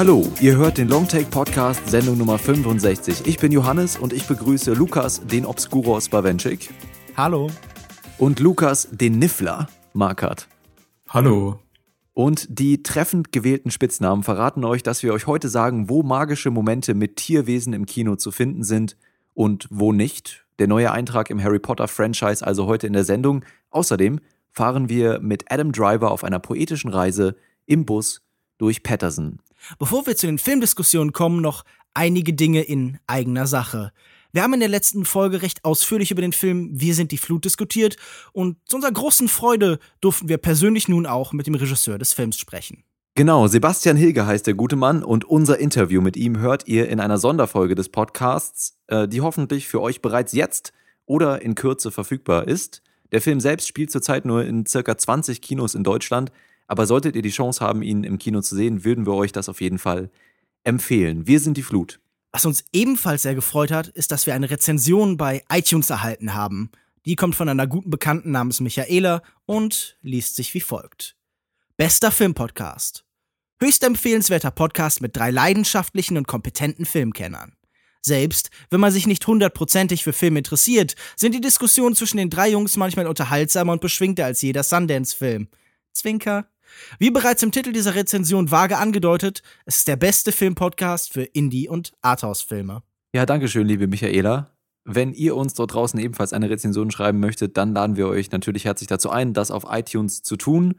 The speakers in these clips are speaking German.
Hallo, ihr hört den Longtake Podcast, Sendung Nummer 65. Ich bin Johannes und ich begrüße Lukas, den Obscuros Bawenschik. Hallo. Und Lukas, den Niffler, Markert. Hallo. Und die treffend gewählten Spitznamen verraten euch, dass wir euch heute sagen, wo magische Momente mit Tierwesen im Kino zu finden sind und wo nicht. Der neue Eintrag im Harry Potter Franchise also heute in der Sendung. Außerdem fahren wir mit Adam Driver auf einer poetischen Reise im Bus durch Patterson. Bevor wir zu den Filmdiskussionen kommen, noch einige Dinge in eigener Sache. Wir haben in der letzten Folge recht ausführlich über den Film Wir sind die Flut diskutiert und zu unserer großen Freude durften wir persönlich nun auch mit dem Regisseur des Films sprechen. Genau, Sebastian Hilge heißt der gute Mann und unser Interview mit ihm hört ihr in einer Sonderfolge des Podcasts, äh, die hoffentlich für euch bereits jetzt oder in Kürze verfügbar ist. Der Film selbst spielt zurzeit nur in circa 20 Kinos in Deutschland, aber solltet ihr die Chance haben, ihn im Kino zu sehen, würden wir euch das auf jeden Fall empfehlen. Wir sind die Flut. Was uns ebenfalls sehr gefreut hat, ist, dass wir eine Rezension bei iTunes erhalten haben. Die kommt von einer guten Bekannten namens Michaela und liest sich wie folgt. Bester Filmpodcast. Höchst empfehlenswerter Podcast mit drei leidenschaftlichen und kompetenten Filmkennern. Selbst wenn man sich nicht hundertprozentig für Film interessiert, sind die Diskussionen zwischen den drei Jungs manchmal unterhaltsamer und beschwingter als jeder Sundance-Film. Zwinker. Wie bereits im Titel dieser Rezension vage angedeutet, es ist der beste Filmpodcast für Indie- und Arthouse-Filme. Ja, danke schön, liebe Michaela. Wenn ihr uns dort draußen ebenfalls eine Rezension schreiben möchtet, dann laden wir euch natürlich herzlich dazu ein, das auf iTunes zu tun.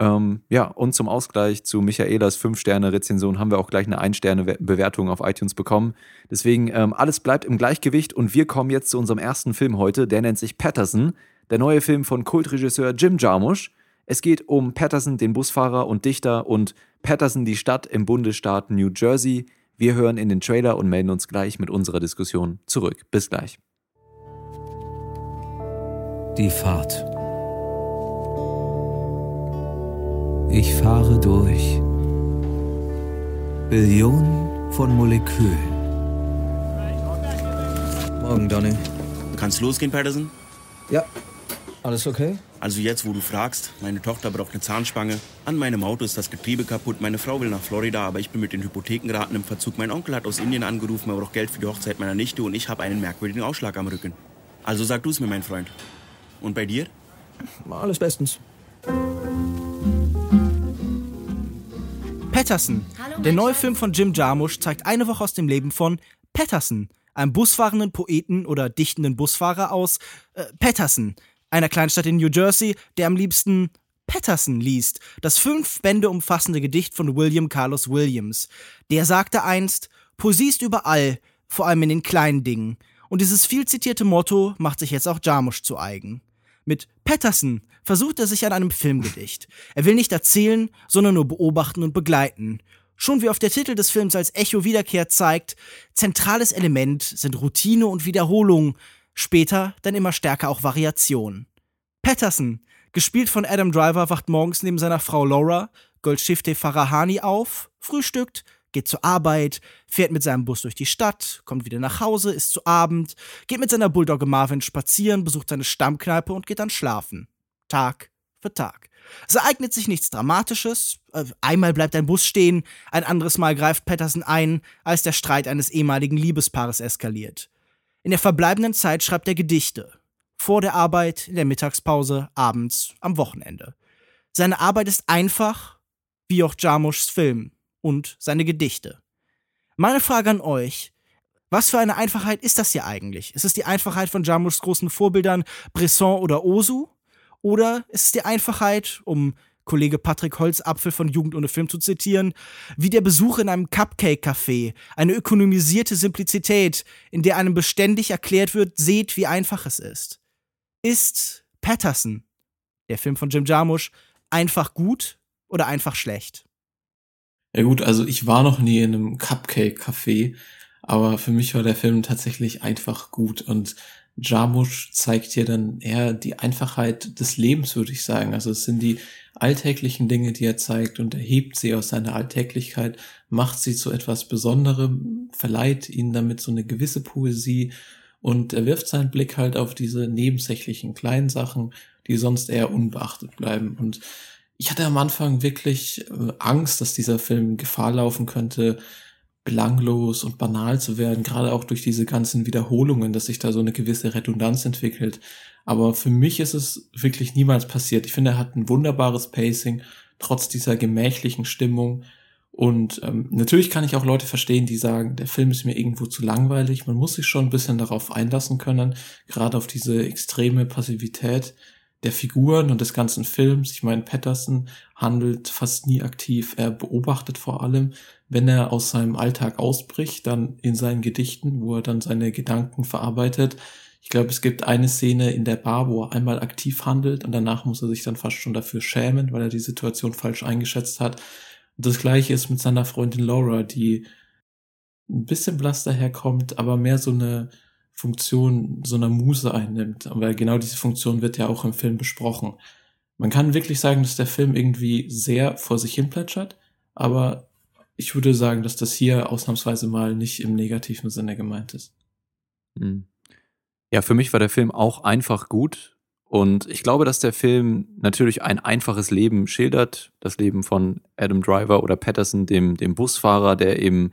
Ähm, ja, und zum Ausgleich zu Michaelas 5-Sterne-Rezension haben wir auch gleich eine 1-Sterne-Bewertung auf iTunes bekommen. Deswegen, ähm, alles bleibt im Gleichgewicht und wir kommen jetzt zu unserem ersten Film heute, der nennt sich Patterson, der neue Film von Kultregisseur Jim Jarmusch. Es geht um Patterson, den Busfahrer und Dichter, und Patterson, die Stadt im Bundesstaat New Jersey. Wir hören in den Trailer und melden uns gleich mit unserer Diskussion zurück. Bis gleich. Die Fahrt. Ich fahre durch Billionen von Molekülen. Morgen, Donny. Kannst losgehen, Patterson? Ja, alles okay? Also jetzt, wo du fragst, meine Tochter braucht eine Zahnspange. An meinem Auto ist das Getriebe kaputt. Meine Frau will nach Florida, aber ich bin mit den Hypothekenraten im Verzug. Mein Onkel hat aus Indien angerufen, er braucht Geld für die Hochzeit meiner Nichte und ich habe einen merkwürdigen Ausschlag am Rücken. Also sag du es mir, mein Freund. Und bei dir? Alles bestens. Patterson. Der neue Film von Jim Jarmusch zeigt eine Woche aus dem Leben von Patterson, einem busfahrenden Poeten oder dichtenden Busfahrer aus äh, Patterson, einer Kleinstadt in New Jersey, der am liebsten Patterson liest, das fünf Bände umfassende Gedicht von William Carlos Williams. Der sagte einst, Poesie ist überall, vor allem in den kleinen Dingen. Und dieses viel zitierte Motto macht sich jetzt auch Jarmusch zu eigen. Mit Patterson versucht er sich an einem Filmgedicht. Er will nicht erzählen, sondern nur beobachten und begleiten. Schon wie auf der Titel des Films als Echo wiederkehrt zeigt, zentrales Element sind Routine und Wiederholung, Später dann immer stärker auch Variation. Patterson, gespielt von Adam Driver, wacht morgens neben seiner Frau Laura, Goldschifte Farahani auf, frühstückt, geht zur Arbeit, fährt mit seinem Bus durch die Stadt, kommt wieder nach Hause, isst zu Abend, geht mit seiner Bulldogge Marvin spazieren, besucht seine Stammkneipe und geht dann schlafen. Tag für Tag. Es ereignet sich nichts Dramatisches. Äh, einmal bleibt ein Bus stehen, ein anderes Mal greift Patterson ein, als der Streit eines ehemaligen Liebespaares eskaliert. In der verbleibenden Zeit schreibt er Gedichte. Vor der Arbeit, in der Mittagspause, abends, am Wochenende. Seine Arbeit ist einfach, wie auch Jarmuschs Film und seine Gedichte. Meine Frage an euch. Was für eine Einfachheit ist das hier eigentlich? Ist es die Einfachheit von Jarmuschs großen Vorbildern Bresson oder Osu? Oder ist es die Einfachheit, um Kollege Patrick Holzapfel von Jugend ohne Film zu zitieren, wie der Besuch in einem Cupcake-Café, eine ökonomisierte Simplizität, in der einem beständig erklärt wird, seht, wie einfach es ist. Ist Patterson, der Film von Jim Jarmusch, einfach gut oder einfach schlecht? Ja gut, also ich war noch nie in einem Cupcake-Café, aber für mich war der Film tatsächlich einfach gut und Jarmusch zeigt hier dann eher die Einfachheit des Lebens, würde ich sagen. Also es sind die alltäglichen Dinge, die er zeigt und erhebt sie aus seiner Alltäglichkeit, macht sie zu etwas Besonderem, verleiht ihnen damit so eine gewisse Poesie und er wirft seinen Blick halt auf diese nebensächlichen kleinen Sachen, die sonst eher unbeachtet bleiben. Und ich hatte am Anfang wirklich äh, Angst, dass dieser Film Gefahr laufen könnte, belanglos und banal zu werden, gerade auch durch diese ganzen Wiederholungen, dass sich da so eine gewisse Redundanz entwickelt. Aber für mich ist es wirklich niemals passiert. Ich finde, er hat ein wunderbares Pacing, trotz dieser gemächlichen Stimmung. Und ähm, natürlich kann ich auch Leute verstehen, die sagen, der Film ist mir irgendwo zu langweilig. Man muss sich schon ein bisschen darauf einlassen können, gerade auf diese extreme Passivität der Figuren und des ganzen Films. Ich meine, Patterson handelt fast nie aktiv. Er beobachtet vor allem, wenn er aus seinem Alltag ausbricht, dann in seinen Gedichten, wo er dann seine Gedanken verarbeitet. Ich glaube, es gibt eine Szene in der Bar, wo er einmal aktiv handelt und danach muss er sich dann fast schon dafür schämen, weil er die Situation falsch eingeschätzt hat. Und das gleiche ist mit seiner Freundin Laura, die ein bisschen blass daherkommt, aber mehr so eine Funktion so einer Muse einnimmt. Weil genau diese Funktion wird ja auch im Film besprochen. Man kann wirklich sagen, dass der Film irgendwie sehr vor sich hin plätschert, aber ich würde sagen, dass das hier ausnahmsweise mal nicht im negativen Sinne gemeint ist. Hm. Ja, für mich war der Film auch einfach gut. Und ich glaube, dass der Film natürlich ein einfaches Leben schildert. Das Leben von Adam Driver oder Patterson, dem, dem Busfahrer, der eben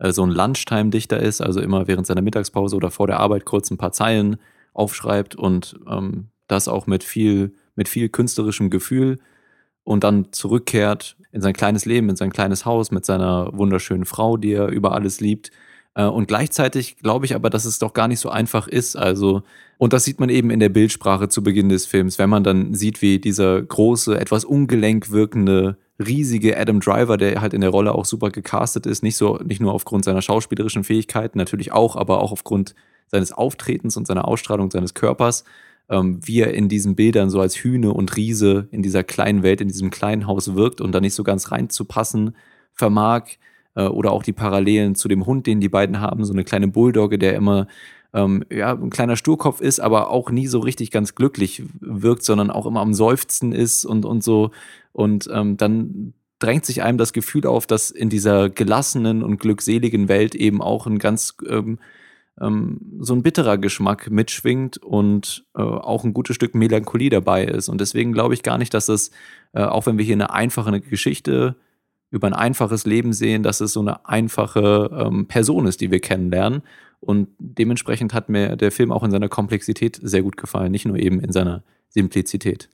äh, so ein Lunchtime-Dichter ist, also immer während seiner Mittagspause oder vor der Arbeit kurz ein paar Zeilen aufschreibt und ähm, das auch mit viel, mit viel künstlerischem Gefühl und dann zurückkehrt in sein kleines Leben, in sein kleines Haus mit seiner wunderschönen Frau, die er über alles liebt. Äh, und gleichzeitig glaube ich aber, dass es doch gar nicht so einfach ist. Also, und das sieht man eben in der Bildsprache zu Beginn des Films, wenn man dann sieht, wie dieser große, etwas ungelenk wirkende riesige Adam Driver, der halt in der Rolle auch super gecastet ist, nicht so, nicht nur aufgrund seiner schauspielerischen Fähigkeiten, natürlich auch, aber auch aufgrund seines Auftretens und seiner Ausstrahlung seines Körpers, ähm, wie er in diesen Bildern so als Hühne und Riese in dieser kleinen Welt, in diesem kleinen Haus wirkt und da nicht so ganz reinzupassen vermag, äh, oder auch die Parallelen zu dem Hund, den die beiden haben, so eine kleine Bulldogge, der immer ähm, ja, ein kleiner Sturkopf ist, aber auch nie so richtig ganz glücklich wirkt, sondern auch immer am Seufzen ist und, und so. Und ähm, dann drängt sich einem das Gefühl auf, dass in dieser gelassenen und glückseligen Welt eben auch ein ganz ähm, ähm, so ein bitterer Geschmack mitschwingt und äh, auch ein gutes Stück Melancholie dabei ist. Und deswegen glaube ich gar nicht, dass es, äh, auch wenn wir hier eine einfache Geschichte über ein einfaches Leben sehen, dass es so eine einfache ähm, Person ist, die wir kennenlernen. Und dementsprechend hat mir der Film auch in seiner Komplexität sehr gut gefallen, nicht nur eben in seiner Simplizität.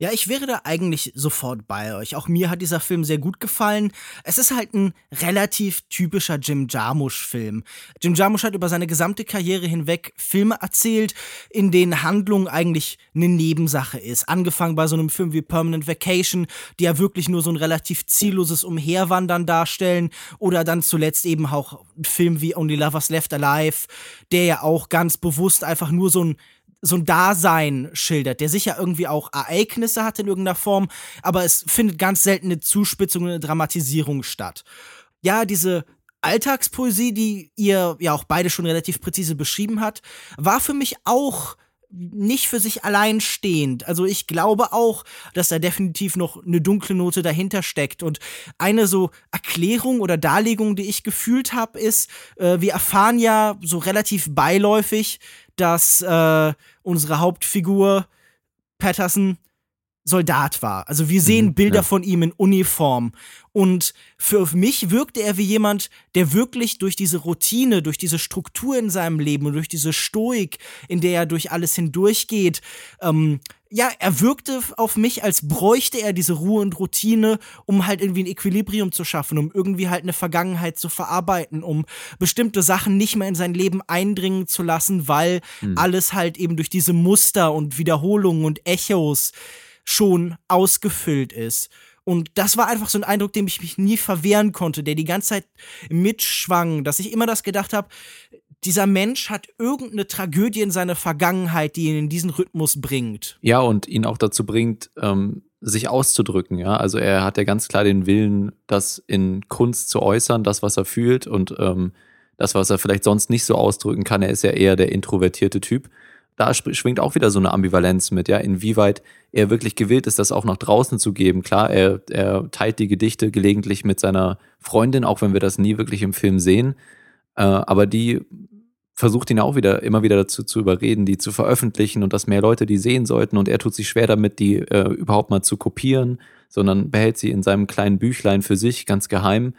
Ja, ich wäre da eigentlich sofort bei euch. Auch mir hat dieser Film sehr gut gefallen. Es ist halt ein relativ typischer Jim Jarmusch-Film. Jim Jarmusch hat über seine gesamte Karriere hinweg Filme erzählt, in denen Handlung eigentlich eine Nebensache ist. Angefangen bei so einem Film wie Permanent Vacation, die ja wirklich nur so ein relativ zielloses Umherwandern darstellen. Oder dann zuletzt eben auch ein Film wie Only Lovers Left Alive, der ja auch ganz bewusst einfach nur so ein so ein Dasein schildert, der sicher irgendwie auch Ereignisse hat in irgendeiner Form, aber es findet ganz selten eine Zuspitzung, eine Dramatisierung statt. Ja, diese Alltagspoesie, die ihr ja auch beide schon relativ präzise beschrieben hat, war für mich auch nicht für sich allein stehend. Also ich glaube auch, dass da definitiv noch eine dunkle Note dahinter steckt. Und eine so Erklärung oder Darlegung, die ich gefühlt habe, ist, äh, wir erfahren ja so relativ beiläufig, dass äh, unsere Hauptfigur Patterson Soldat war. Also wir sehen mhm, Bilder ja. von ihm in Uniform. Und für mich wirkte er wie jemand, der wirklich durch diese Routine, durch diese Struktur in seinem Leben und durch diese Stoik, in der er durch alles hindurchgeht, ähm, ja, er wirkte auf mich, als bräuchte er diese Ruhe und Routine, um halt irgendwie ein Equilibrium zu schaffen, um irgendwie halt eine Vergangenheit zu verarbeiten, um bestimmte Sachen nicht mehr in sein Leben eindringen zu lassen, weil mhm. alles halt eben durch diese Muster und Wiederholungen und Echos schon ausgefüllt ist. Und das war einfach so ein Eindruck, dem ich mich nie verwehren konnte, der die ganze Zeit mitschwang, dass ich immer das gedacht habe, dieser Mensch hat irgendeine Tragödie in seiner Vergangenheit, die ihn in diesen Rhythmus bringt. Ja, und ihn auch dazu bringt, ähm, sich auszudrücken, ja. Also er hat ja ganz klar den Willen, das in Kunst zu äußern, das, was er fühlt und ähm, das, was er vielleicht sonst nicht so ausdrücken kann. Er ist ja eher der introvertierte Typ da schwingt auch wieder so eine Ambivalenz mit, ja, inwieweit er wirklich gewillt ist, das auch nach draußen zu geben. Klar, er, er teilt die Gedichte gelegentlich mit seiner Freundin, auch wenn wir das nie wirklich im Film sehen. Äh, aber die versucht ihn auch wieder immer wieder dazu zu überreden, die zu veröffentlichen und dass mehr Leute die sehen sollten. Und er tut sich schwer damit, die äh, überhaupt mal zu kopieren, sondern behält sie in seinem kleinen Büchlein für sich ganz geheim.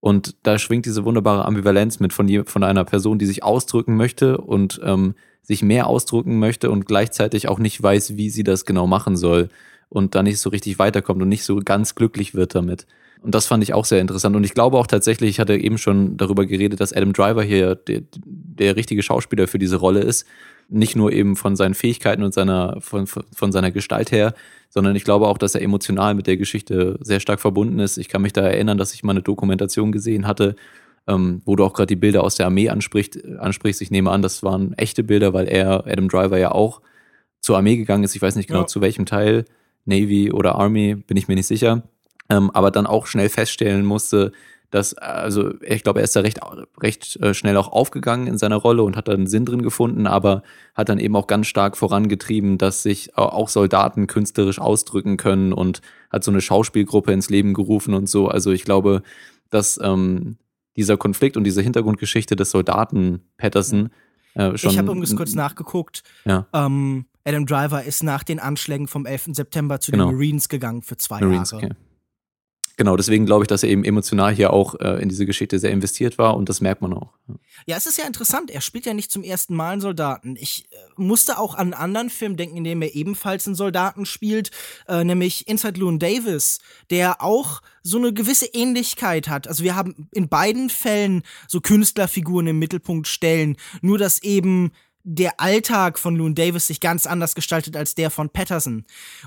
Und da schwingt diese wunderbare Ambivalenz mit von, von einer Person, die sich ausdrücken möchte und ähm, sich mehr ausdrücken möchte und gleichzeitig auch nicht weiß, wie sie das genau machen soll und da nicht so richtig weiterkommt und nicht so ganz glücklich wird damit. Und das fand ich auch sehr interessant. Und ich glaube auch tatsächlich, ich hatte eben schon darüber geredet, dass Adam Driver hier der, der richtige Schauspieler für diese Rolle ist. Nicht nur eben von seinen Fähigkeiten und seiner, von, von seiner Gestalt her, sondern ich glaube auch, dass er emotional mit der Geschichte sehr stark verbunden ist. Ich kann mich da erinnern, dass ich mal eine Dokumentation gesehen hatte, ähm, wo du auch gerade die Bilder aus der Armee ansprichst, ansprichst. Ich nehme an, das waren echte Bilder, weil er, Adam Driver, ja auch zur Armee gegangen ist. Ich weiß nicht genau ja. zu welchem Teil, Navy oder Army, bin ich mir nicht sicher ähm, aber dann auch schnell feststellen musste, dass, also ich glaube, er ist da recht, recht äh, schnell auch aufgegangen in seiner Rolle und hat da einen Sinn drin gefunden, aber hat dann eben auch ganz stark vorangetrieben, dass sich auch Soldaten künstlerisch ausdrücken können und hat so eine Schauspielgruppe ins Leben gerufen und so. Also ich glaube, dass ähm, dieser Konflikt und diese Hintergrundgeschichte des Soldaten Patterson äh, schon. Ich habe übrigens kurz nachgeguckt. Ja. Ähm, Adam Driver ist nach den Anschlägen vom 11. September zu genau. den Marines gegangen für zwei Marines, Jahre. Okay. Genau, deswegen glaube ich, dass er eben emotional hier auch äh, in diese Geschichte sehr investiert war und das merkt man auch. Ja, es ist ja interessant. Er spielt ja nicht zum ersten Mal einen Soldaten. Ich äh, musste auch an einen anderen Film denken, in dem er ebenfalls einen Soldaten spielt, äh, nämlich Inside Llewyn Davis, der auch so eine gewisse Ähnlichkeit hat. Also wir haben in beiden Fällen so Künstlerfiguren im Mittelpunkt stellen, nur dass eben der Alltag von Loon Davis sich ganz anders gestaltet als der von Patterson.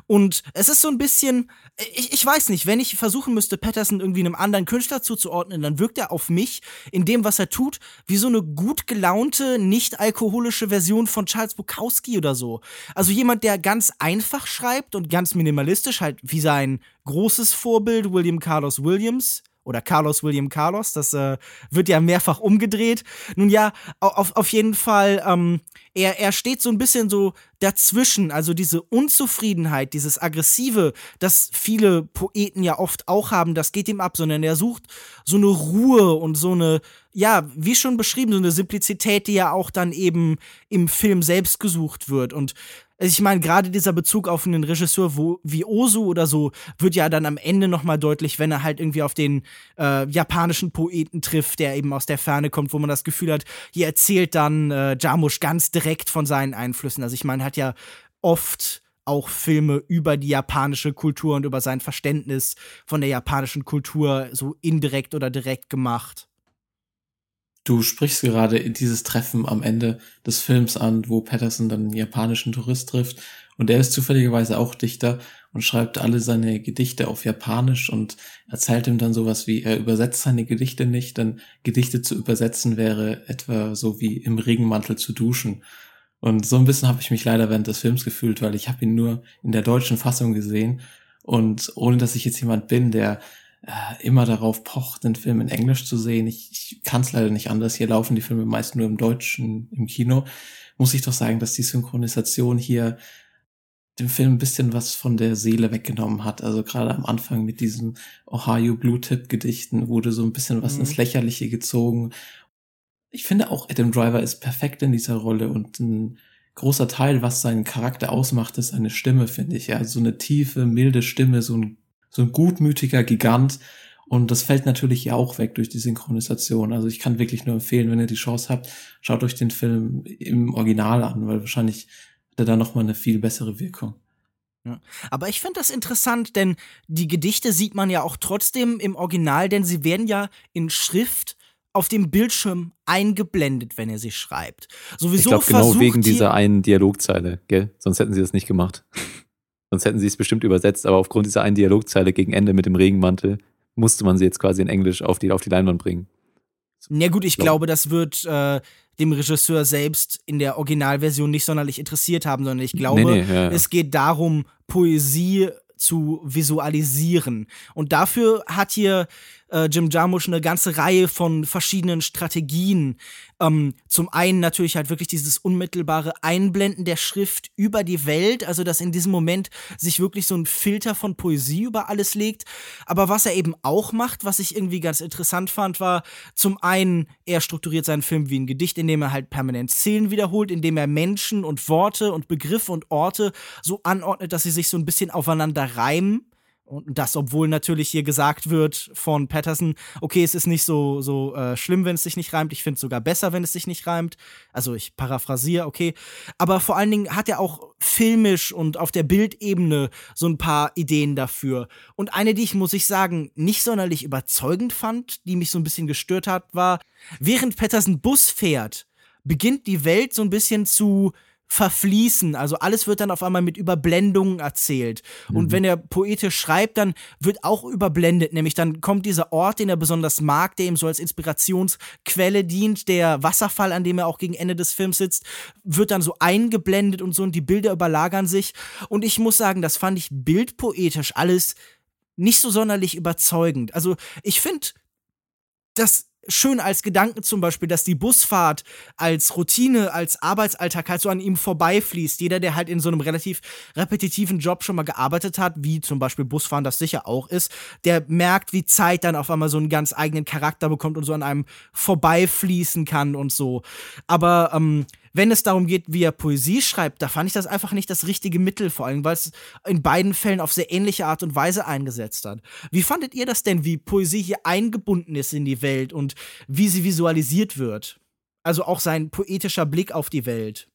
Und es ist so ein bisschen, ich, ich weiß nicht, wenn ich versuchen müsste, Patterson irgendwie einem anderen Künstler zuzuordnen, dann wirkt er auf mich in dem, was er tut, wie so eine gut gelaunte, nicht alkoholische Version von Charles Bukowski oder so. Also jemand, der ganz einfach schreibt und ganz minimalistisch, halt wie sein großes Vorbild William Carlos Williams, oder Carlos William Carlos, das äh, wird ja mehrfach umgedreht. Nun ja, auf, auf jeden Fall, ähm, er, er steht so ein bisschen so dazwischen, also diese Unzufriedenheit, dieses Aggressive, das viele Poeten ja oft auch haben, das geht ihm ab, sondern er sucht so eine Ruhe und so eine, ja, wie schon beschrieben, so eine Simplizität, die ja auch dann eben im Film selbst gesucht wird. Und also ich meine, gerade dieser Bezug auf einen Regisseur wo, wie Ozu oder so wird ja dann am Ende nochmal deutlich, wenn er halt irgendwie auf den äh, japanischen Poeten trifft, der eben aus der Ferne kommt, wo man das Gefühl hat, hier erzählt dann äh, Jarmusch ganz direkt von seinen Einflüssen. Also ich meine, hat ja oft auch Filme über die japanische Kultur und über sein Verständnis von der japanischen Kultur so indirekt oder direkt gemacht. Du sprichst gerade dieses Treffen am Ende des Films an, wo Patterson dann einen japanischen Tourist trifft. Und er ist zufälligerweise auch Dichter und schreibt alle seine Gedichte auf Japanisch und erzählt ihm dann sowas wie, er übersetzt seine Gedichte nicht, denn Gedichte zu übersetzen wäre etwa so wie im Regenmantel zu duschen. Und so ein bisschen habe ich mich leider während des Films gefühlt, weil ich habe ihn nur in der deutschen Fassung gesehen. Und ohne dass ich jetzt jemand bin, der äh, immer darauf pocht, den Film in Englisch zu sehen. Ich, ich kann es leider nicht anders. Hier laufen die Filme meist nur im Deutschen im Kino. Muss ich doch sagen, dass die Synchronisation hier dem Film ein bisschen was von der Seele weggenommen hat. Also gerade am Anfang mit diesen Ohio Blue Tip Gedichten wurde so ein bisschen was mhm. ins Lächerliche gezogen. Ich finde auch Adam Driver ist perfekt in dieser Rolle und ein großer Teil, was seinen Charakter ausmacht, ist seine Stimme, finde ich. Ja, so eine tiefe, milde Stimme, so ein so ein gutmütiger Gigant. Und das fällt natürlich ja auch weg durch die Synchronisation. Also ich kann wirklich nur empfehlen, wenn ihr die Chance habt, schaut euch den Film im Original an, weil wahrscheinlich hat er da nochmal eine viel bessere Wirkung. Ja. Aber ich finde das interessant, denn die Gedichte sieht man ja auch trotzdem im Original, denn sie werden ja in Schrift auf dem Bildschirm eingeblendet, wenn er sie schreibt. Sowieso ich glaube genau wegen dieser einen Dialogzeile, gell? Sonst hätten sie das nicht gemacht. Sonst hätten sie es bestimmt übersetzt, aber aufgrund dieser einen Dialogzeile gegen Ende mit dem Regenmantel musste man sie jetzt quasi in Englisch auf die, auf die Leinwand bringen. Ja gut, ich glaube, das wird äh, dem Regisseur selbst in der Originalversion nicht sonderlich interessiert haben, sondern ich glaube, nee, nee, ja, ja. es geht darum, Poesie zu visualisieren. Und dafür hat hier äh, Jim Jarmusch eine ganze Reihe von verschiedenen Strategien. Ähm, zum einen natürlich halt wirklich dieses unmittelbare Einblenden der Schrift über die Welt, also dass in diesem Moment sich wirklich so ein Filter von Poesie über alles legt. Aber was er eben auch macht, was ich irgendwie ganz interessant fand, war zum einen, er strukturiert seinen Film wie ein Gedicht, indem er halt permanent Szenen wiederholt, indem er Menschen und Worte und Begriffe und Orte so anordnet, dass sie sich so ein bisschen aufeinander reimen. Und das, obwohl natürlich hier gesagt wird von Patterson, okay, es ist nicht so, so äh, schlimm, wenn es sich nicht reimt. Ich finde es sogar besser, wenn es sich nicht reimt. Also ich paraphrasiere, okay. Aber vor allen Dingen hat er auch filmisch und auf der Bildebene so ein paar Ideen dafür. Und eine, die ich, muss ich sagen, nicht sonderlich überzeugend fand, die mich so ein bisschen gestört hat, war, während Patterson Bus fährt, beginnt die Welt so ein bisschen zu verfließen. Also alles wird dann auf einmal mit Überblendungen erzählt. Und Mhm. wenn er poetisch schreibt, dann wird auch überblendet. Nämlich dann kommt dieser Ort, den er besonders mag, der ihm so als Inspirationsquelle dient, der Wasserfall, an dem er auch gegen Ende des Films sitzt, wird dann so eingeblendet und so und die Bilder überlagern sich. Und ich muss sagen, das fand ich bildpoetisch alles nicht so sonderlich überzeugend. Also ich finde, das schön als Gedanken zum Beispiel, dass die Busfahrt als Routine, als Arbeitsalltag halt so an ihm vorbeifließt. Jeder, der halt in so einem relativ repetitiven Job schon mal gearbeitet hat, wie zum Beispiel Busfahren das sicher auch ist, der merkt, wie Zeit dann auf einmal so einen ganz eigenen Charakter bekommt und so an einem vorbeifließen kann und so. Aber ähm, wenn es darum geht, wie er Poesie schreibt, da fand ich das einfach nicht das richtige Mittel, vor allem, weil es in beiden Fällen auf sehr ähnliche Art und Weise eingesetzt hat. Wie fandet ihr das denn, wie Poesie hier eingebunden ist in die Welt und wie sie visualisiert wird? Also auch sein poetischer Blick auf die Welt.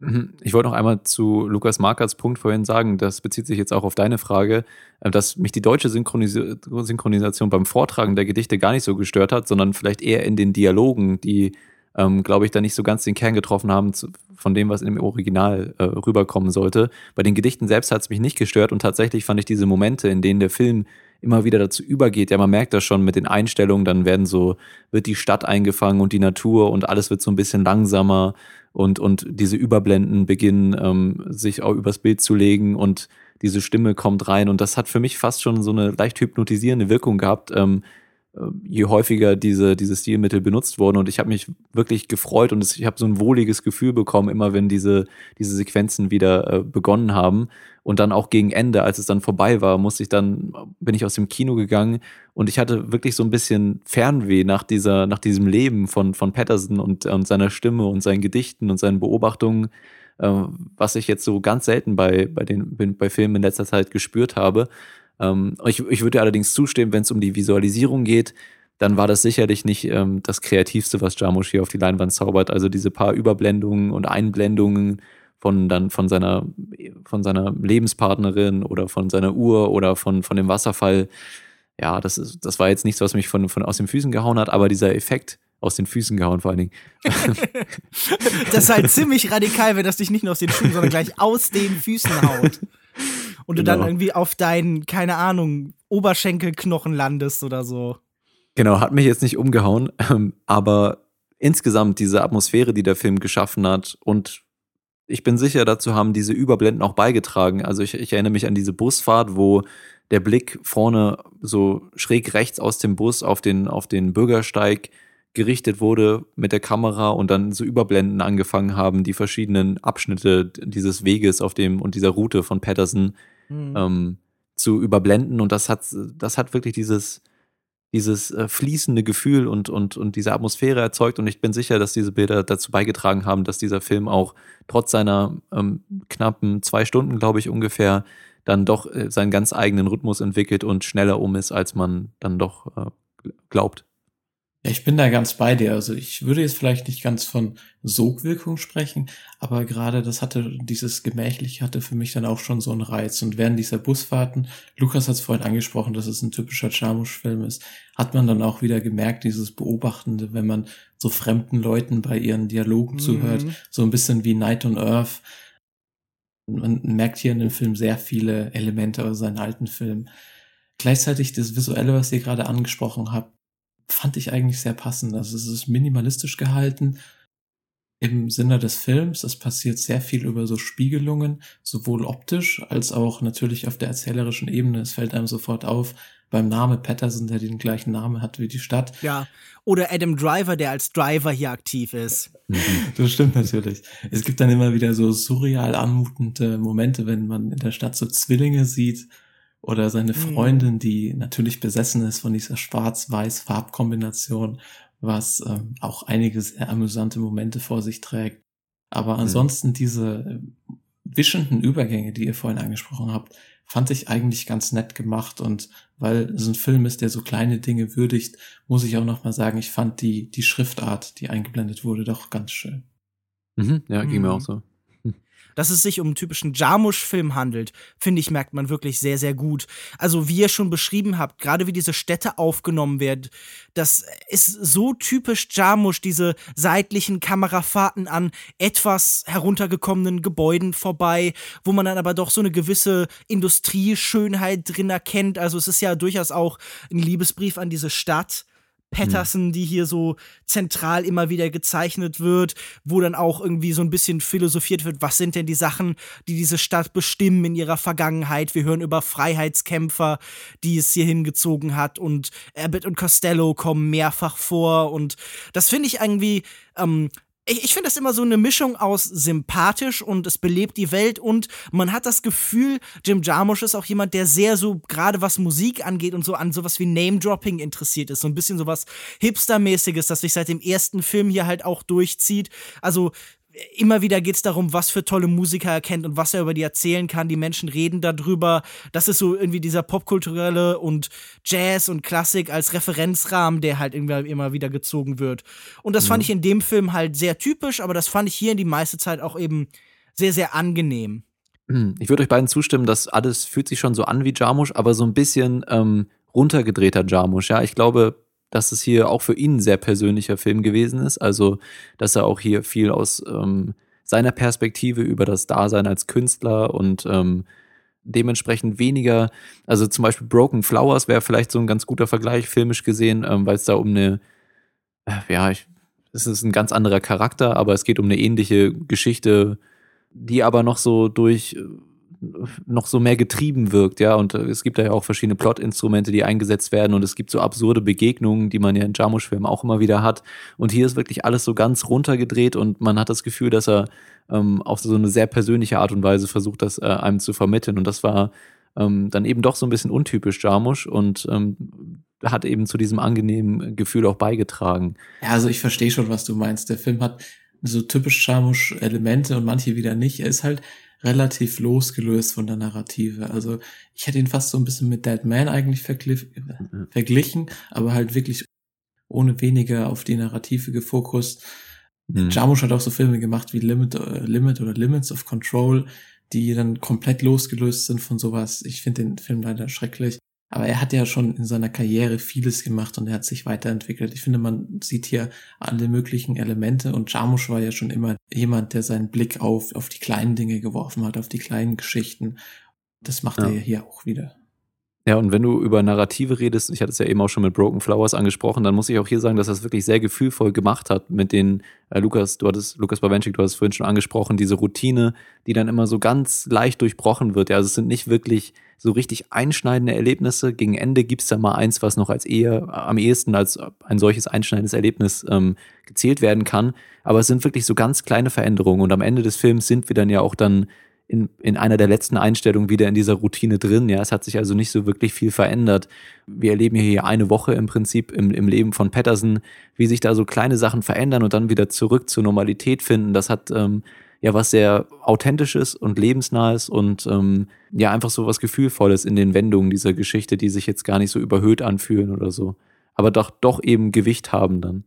Mhm. Ich wollte noch einmal zu Lukas Markers Punkt vorhin sagen, das bezieht sich jetzt auch auf deine Frage, äh, dass mich die deutsche Synchronis Synchronisation beim Vortragen der Gedichte gar nicht so gestört hat, sondern vielleicht eher in den Dialogen, die, ähm, glaube ich, da nicht so ganz den Kern getroffen haben zu, von dem, was dem Original äh, rüberkommen sollte. Bei den Gedichten selbst hat es mich nicht gestört und tatsächlich fand ich diese Momente, in denen der Film immer wieder dazu übergeht. Ja, man merkt das schon mit den Einstellungen, dann werden so, wird die Stadt eingefangen und die Natur und alles wird so ein bisschen langsamer und, und diese Überblenden beginnen, ähm, sich auch übers Bild zu legen und diese Stimme kommt rein und das hat für mich fast schon so eine leicht hypnotisierende Wirkung gehabt, ähm, äh, je häufiger diese, diese Stilmittel benutzt wurden. Und ich habe mich wirklich gefreut und ich habe so ein wohliges Gefühl bekommen, immer wenn diese, diese Sequenzen wieder äh, begonnen haben. Und dann auch gegen Ende, als es dann vorbei war, musste ich dann, bin ich aus dem Kino gegangen. Und ich hatte wirklich so ein bisschen Fernweh nach dieser, nach diesem Leben von, von Patterson und, und seiner Stimme und seinen Gedichten und seinen Beobachtungen, äh, was ich jetzt so ganz selten bei, bei den, bei Filmen in letzter Zeit gespürt habe. Ähm, ich, ich würde allerdings zustimmen, wenn es um die Visualisierung geht, dann war das sicherlich nicht ähm, das Kreativste, was Jarmusch hier auf die Leinwand zaubert. Also diese paar Überblendungen und Einblendungen von dann von seiner von seiner Lebenspartnerin oder von seiner Uhr oder von von dem Wasserfall. Ja, das ist das war jetzt nichts, was mich von von aus den Füßen gehauen hat, aber dieser Effekt aus den Füßen gehauen vor allen Dingen. Das ist halt ziemlich radikal, wenn das dich nicht nur aus den Schuhen, sondern gleich aus den Füßen haut. Und du dann Genau. irgendwie auf deinen, keine Ahnung, Oberschenkelknochen landest oder so. Genau, hat mich jetzt nicht umgehauen, ähm, aber insgesamt diese Atmosphäre, die der Film geschaffen hat und ich bin sicher, dazu haben diese Überblenden auch beigetragen. Also ich, ich erinnere mich an diese Busfahrt, wo der Blick vorne so schräg rechts aus dem Bus auf den, auf den Bürgersteig gerichtet wurde mit der Kamera und dann so Überblenden angefangen haben, die verschiedenen Abschnitte dieses Weges auf dem und dieser Route von Patterson Hm. ähm, zu überblenden und das hat das hat wirklich dieses dieses äh, fließende Gefühl und, und, und diese Atmosphäre erzeugt und ich bin sicher, dass diese Bilder dazu beigetragen haben, dass dieser Film auch trotz seiner ähm, knappen zwei Stunden, glaube ich, ungefähr, dann doch äh, seinen ganz eigenen Rhythmus entwickelt und schneller um ist, als man dann doch äh, glaubt. Ja, ich bin da ganz bei dir. Also ich würde jetzt vielleicht nicht ganz von Sogwirkung sprechen, aber gerade das hatte, dieses Gemächliche hatte für mich dann auch schon so einen Reiz. Und während dieser Busfahrten, Lukas hat es vorhin angesprochen, dass es ein typischer Jarmusch-Film ist, hat man dann auch wieder gemerkt, dieses Beobachtende, wenn man so fremden Leuten bei ihren Dialogen zuhört, Mhm. so ein bisschen wie Night on Earth. Man merkt hier in dem Film sehr viele Elemente aus seinen alten Filmen. Gleichzeitig das Visuelle, was ihr gerade angesprochen habt, fand ich eigentlich sehr passend. Also es ist minimalistisch gehalten. im Sinne des Films. Es passiert sehr viel über so Spiegelungen, sowohl optisch als auch natürlich auf der erzählerischen Ebene. Es fällt einem sofort auf, beim Name Patterson, der den gleichen Namen hat wie die Stadt. Ja. Oder Adam Driver, der als Driver hier aktiv ist. Das stimmt natürlich. Es gibt dann immer wieder so surreal anmutende Momente, wenn man in der Stadt so Zwillinge sieht oder seine Freundin, die natürlich besessen ist von dieser Schwarz-Weiß-Farbkombination, was ähm, auch einige sehr amüsante Momente vor sich trägt. Aber ansonsten diese äh, wischenden Übergänge, die ihr vorhin angesprochen habt, fand ich eigentlich ganz nett gemacht und weil es ein Film ist, der so kleine Dinge würdigt, muss ich auch noch mal sagen, ich fand die die Schriftart, die eingeblendet wurde, doch ganz schön. Mhm, ja, ging mir Mhm. auch so. Dass es sich um einen typischen Jarmusch-Film handelt, finde ich, merkt man wirklich sehr, sehr gut. Also, wie ihr schon beschrieben habt, gerade wie diese Städte aufgenommen werden, das ist so typisch Jarmusch, diese seitlichen Kamerafahrten an etwas heruntergekommenen Gebäuden vorbei, wo man dann aber doch so eine gewisse Industrieschönheit drin erkennt. Also, es ist ja durchaus auch ein Liebesbrief an diese Stadt. Patterson, die hier so zentral immer wieder gezeichnet wird, wo dann auch irgendwie so ein bisschen philosophiert wird, was sind denn die Sachen, die diese Stadt bestimmen in ihrer Vergangenheit. Wir hören über Freiheitskämpfer, die es hier hingezogen hat und Abbott und Costello kommen mehrfach vor und das finde ich irgendwie ähm, ich, ich finde das immer so eine Mischung aus sympathisch und es belebt die Welt und man hat das Gefühl, Jim Jarmusch ist auch jemand, der sehr so, gerade was Musik angeht und so an sowas wie Name-Dropping interessiert ist. So ein bisschen sowas Hipster-mäßiges, das sich seit dem ersten Film hier halt auch durchzieht. Also immer wieder geht's darum, was für tolle Musiker er kennt und was er über die erzählen kann. Die Menschen reden darüber. Das ist so irgendwie dieser popkulturelle und Jazz und Klassik als Referenzrahmen, der halt irgendwie immer wieder gezogen wird. Und das fand ich in dem Film halt sehr typisch, aber das fand ich hier in die meiste Zeit auch eben sehr, sehr angenehm. Hm, Ich würde euch beiden zustimmen, dass alles fühlt sich schon so an wie Jarmusch, aber so ein bisschen ähm, runtergedrehter Jarmusch. Ja, ich glaube, dass es hier auch für ihn ein sehr persönlicher Film gewesen ist. Also, dass er auch hier viel aus ähm, seiner Perspektive über das Dasein als Künstler und ähm, dementsprechend weniger, also zum Beispiel Broken Flowers wäre vielleicht so ein ganz guter Vergleich, filmisch gesehen, ähm, weil es da um eine, äh, ja, ich, es ist ein ganz anderer Charakter, aber es geht um eine ähnliche Geschichte, die aber noch so durch äh, noch so mehr getrieben wirkt, ja. Und äh, es gibt da ja auch verschiedene Plot-Instrumente, die eingesetzt werden und es gibt so absurde Begegnungen, die man ja in Jarmusch-Filmen auch immer wieder hat. Und hier ist wirklich alles so ganz runtergedreht und man hat das Gefühl, dass er ähm, auf so eine sehr persönliche Art und Weise versucht, das äh, einem zu vermitteln. Und das war ähm, dann eben doch so ein bisschen untypisch Jarmusch und ähm, hat eben zu diesem angenehmen Gefühl auch beigetragen. Ja, also ich verstehe schon, was du meinst. Der Film hat so typisch Jarmusch Elemente und manche wieder nicht. Er ist halt relativ losgelöst von der Narrative. Also ich hätte ihn fast so ein bisschen mit Dead Man eigentlich verglich verglichen, aber halt wirklich ohne weniger auf die Narrative gefokust. Mhm. Jarmusch hat auch so Filme gemacht wie Limit, äh, Limit oder Limits of Control, die dann komplett losgelöst sind von sowas. Ich finde den Film leider schrecklich. Aber er hat ja schon in seiner Karriere vieles gemacht und er hat sich weiterentwickelt. Ich finde, man sieht hier alle möglichen Elemente und Jarmusch war ja schon immer jemand, der seinen Blick auf, auf die kleinen Dinge geworfen hat, auf die kleinen Geschichten. Das macht Ja. er ja hier auch wieder. Ja, und wenn du über Narrative redest, ich hatte es ja eben auch schon mit Broken Flowers angesprochen, dann muss ich auch hier sagen, dass er es wirklich sehr gefühlvoll gemacht hat mit den, äh, Lukas, du hattest, Lukas Bawenschik, du hast es vorhin schon angesprochen, diese Routine, die dann immer so ganz leicht durchbrochen wird. Ja, also es sind nicht wirklich so richtig einschneidende Erlebnisse. Gegen Ende gibt's da mal eins, was noch als eher am ehesten als ein solches einschneidendes Erlebnis ähm, gezählt werden kann. Aber es sind wirklich so ganz kleine Veränderungen und am Ende des Films sind wir dann ja auch dann in, in einer der letzten Einstellungen wieder in dieser Routine drin. Ja, es hat sich also nicht so wirklich viel verändert. Wir erleben hier eine Woche im Prinzip im, im Leben von Patterson, wie sich da so kleine Sachen verändern und dann wieder zurück zur Normalität finden. Das hat ähm, ja was sehr authentisches und lebensnahes und ähm, ja einfach so was gefühlvolles in den Wendungen dieser Geschichte, die sich jetzt gar nicht so überhöht anfühlen oder so, aber doch doch eben Gewicht haben dann.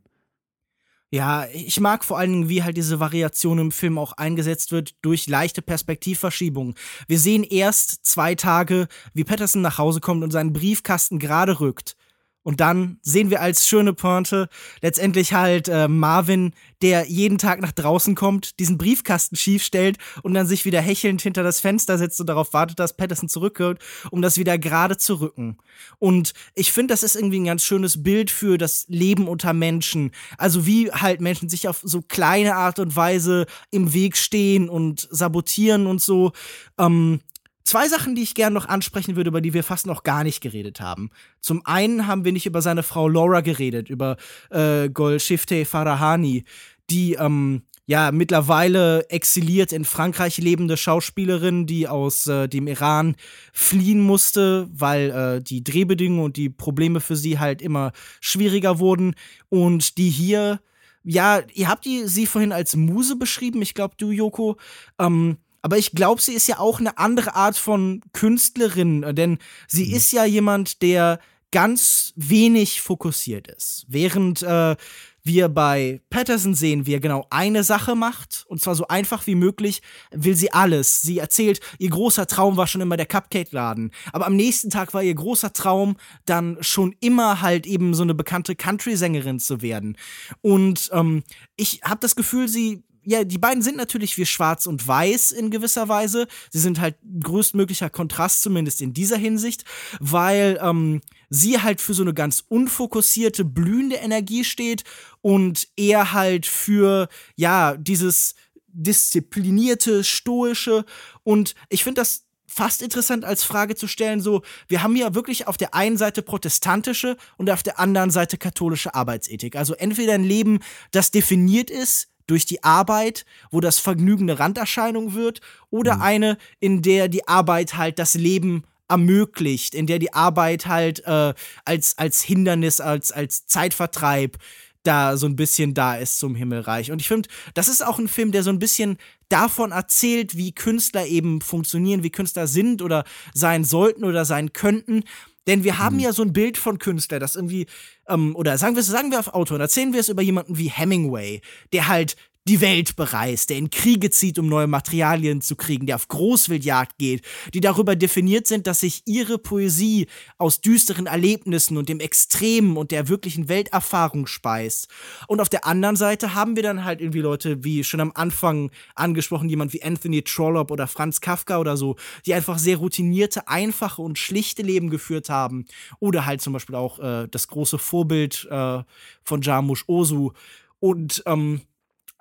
Ja, ich mag vor allen Dingen, wie halt diese Variation im Film auch eingesetzt wird durch leichte Perspektivverschiebungen. Wir sehen erst zwei Tage, wie Patterson nach Hause kommt und seinen Briefkasten gerade rückt. Und dann sehen wir als schöne Pointe letztendlich halt äh, Marvin, der jeden Tag nach draußen kommt, diesen Briefkasten schief stellt und dann sich wieder hechelnd hinter das Fenster setzt und darauf wartet, dass Patterson zurückkommt, um das wieder gerade zu rücken. Und ich finde, das ist irgendwie ein ganz schönes Bild für das Leben unter Menschen. Also wie halt Menschen sich auf so kleine Art und Weise im Weg stehen und sabotieren und so. Ähm, Zwei Sachen, die ich gerne noch ansprechen würde, über die wir fast noch gar nicht geredet haben. Zum einen haben wir nicht über seine Frau Laura geredet, über äh, Golshifte Farahani, die ähm, ja mittlerweile exiliert in Frankreich lebende Schauspielerin, die aus äh, dem Iran fliehen musste, weil äh, die Drehbedingungen und die Probleme für sie halt immer schwieriger wurden und die hier ja, ihr habt die sie vorhin als Muse beschrieben, ich glaube du Joko, ähm, aber ich glaube, sie ist ja auch eine andere Art von Künstlerin, äh, denn sie mhm. ist ja jemand, der ganz wenig fokussiert ist. Während äh, wir bei Patterson sehen, wie er genau eine Sache macht, und zwar so einfach wie möglich, will sie alles. Sie erzählt, ihr großer Traum war schon immer der Cupcake-Laden. Aber am nächsten Tag war ihr großer Traum dann schon immer halt eben so eine bekannte Country-Sängerin zu werden. Und ähm, ich habe das Gefühl, sie ja, die beiden sind natürlich wie schwarz und weiß in gewisser Weise. Sie sind halt größtmöglicher Kontrast, zumindest in dieser Hinsicht, weil ähm, sie halt für so eine ganz unfokussierte, blühende Energie steht und er halt für, ja, dieses disziplinierte, stoische. Und ich finde das fast interessant als Frage zu stellen, so, wir haben ja wirklich auf der einen Seite protestantische und auf der anderen Seite katholische Arbeitsethik. Also entweder ein Leben, das definiert ist durch die Arbeit, wo das Vergnügen eine Randerscheinung wird, oder mhm. eine, in der die Arbeit halt das Leben ermöglicht, in der die Arbeit halt äh, als, als Hindernis, als, als Zeitvertreib da so ein bisschen da ist zum Himmelreich. Und ich finde, das ist auch ein Film, der so ein bisschen davon erzählt, wie Künstler eben funktionieren, wie Künstler sind oder sein sollten oder sein könnten. Denn wir haben mhm. ja so ein Bild von Künstler, das irgendwie, ähm, oder sagen wir, sagen wir auf Autor, erzählen wir es über jemanden wie Hemingway, der halt die Welt bereist, der in Kriege zieht, um neue Materialien zu kriegen, der auf Großwildjagd geht, die darüber definiert sind, dass sich ihre Poesie aus düsteren Erlebnissen und dem Extremen und der wirklichen Welterfahrung speist. Und auf der anderen Seite haben wir dann halt irgendwie Leute, wie schon am Anfang angesprochen, jemand wie Anthony Trollope oder Franz Kafka oder so, die einfach sehr routinierte, einfache und schlichte Leben geführt haben. Oder halt zum Beispiel auch äh, das große Vorbild äh, von Jarmusch Ozu. Und ähm,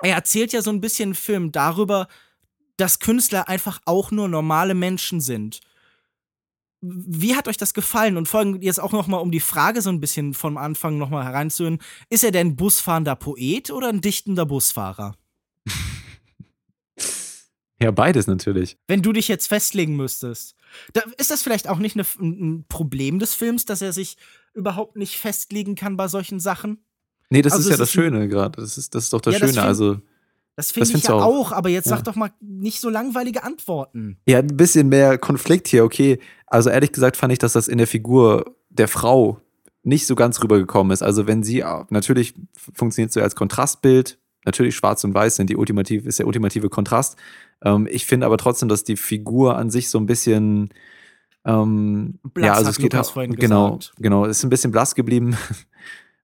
er erzählt ja so ein bisschen im Film darüber, dass Künstler einfach auch nur normale Menschen sind. Wie hat euch das gefallen? Und folgen jetzt auch noch mal, um die Frage so ein bisschen vom Anfang noch mal hereinzuhören, ist er denn Busfahrender Poet oder ein dichtender Busfahrer? Ja, beides natürlich. Wenn du dich jetzt festlegen müsstest, da, ist das vielleicht auch nicht eine, ein Problem des Films, dass er sich überhaupt nicht festlegen kann bei solchen Sachen? Nee, das also ist ja das Schöne gerade. Das ist, das ist doch das ja, Schöne. Das also. Das finde ich ja auch. auch, aber jetzt ja. sag doch mal nicht so langweilige Antworten. Ja, ein bisschen mehr Konflikt hier, okay. Also ehrlich gesagt fand ich, dass das in der Figur der Frau nicht so ganz rübergekommen ist. Also wenn sie, natürlich funktioniert so als Kontrastbild, natürlich schwarz und weiß sind die ultimativ, ist der ultimative Kontrast. Ähm, ich finde aber trotzdem, dass die Figur an sich so ein bisschen, ähm, blass, ja, also es geht auch, genau, gesagt. genau, ist ein bisschen blass geblieben.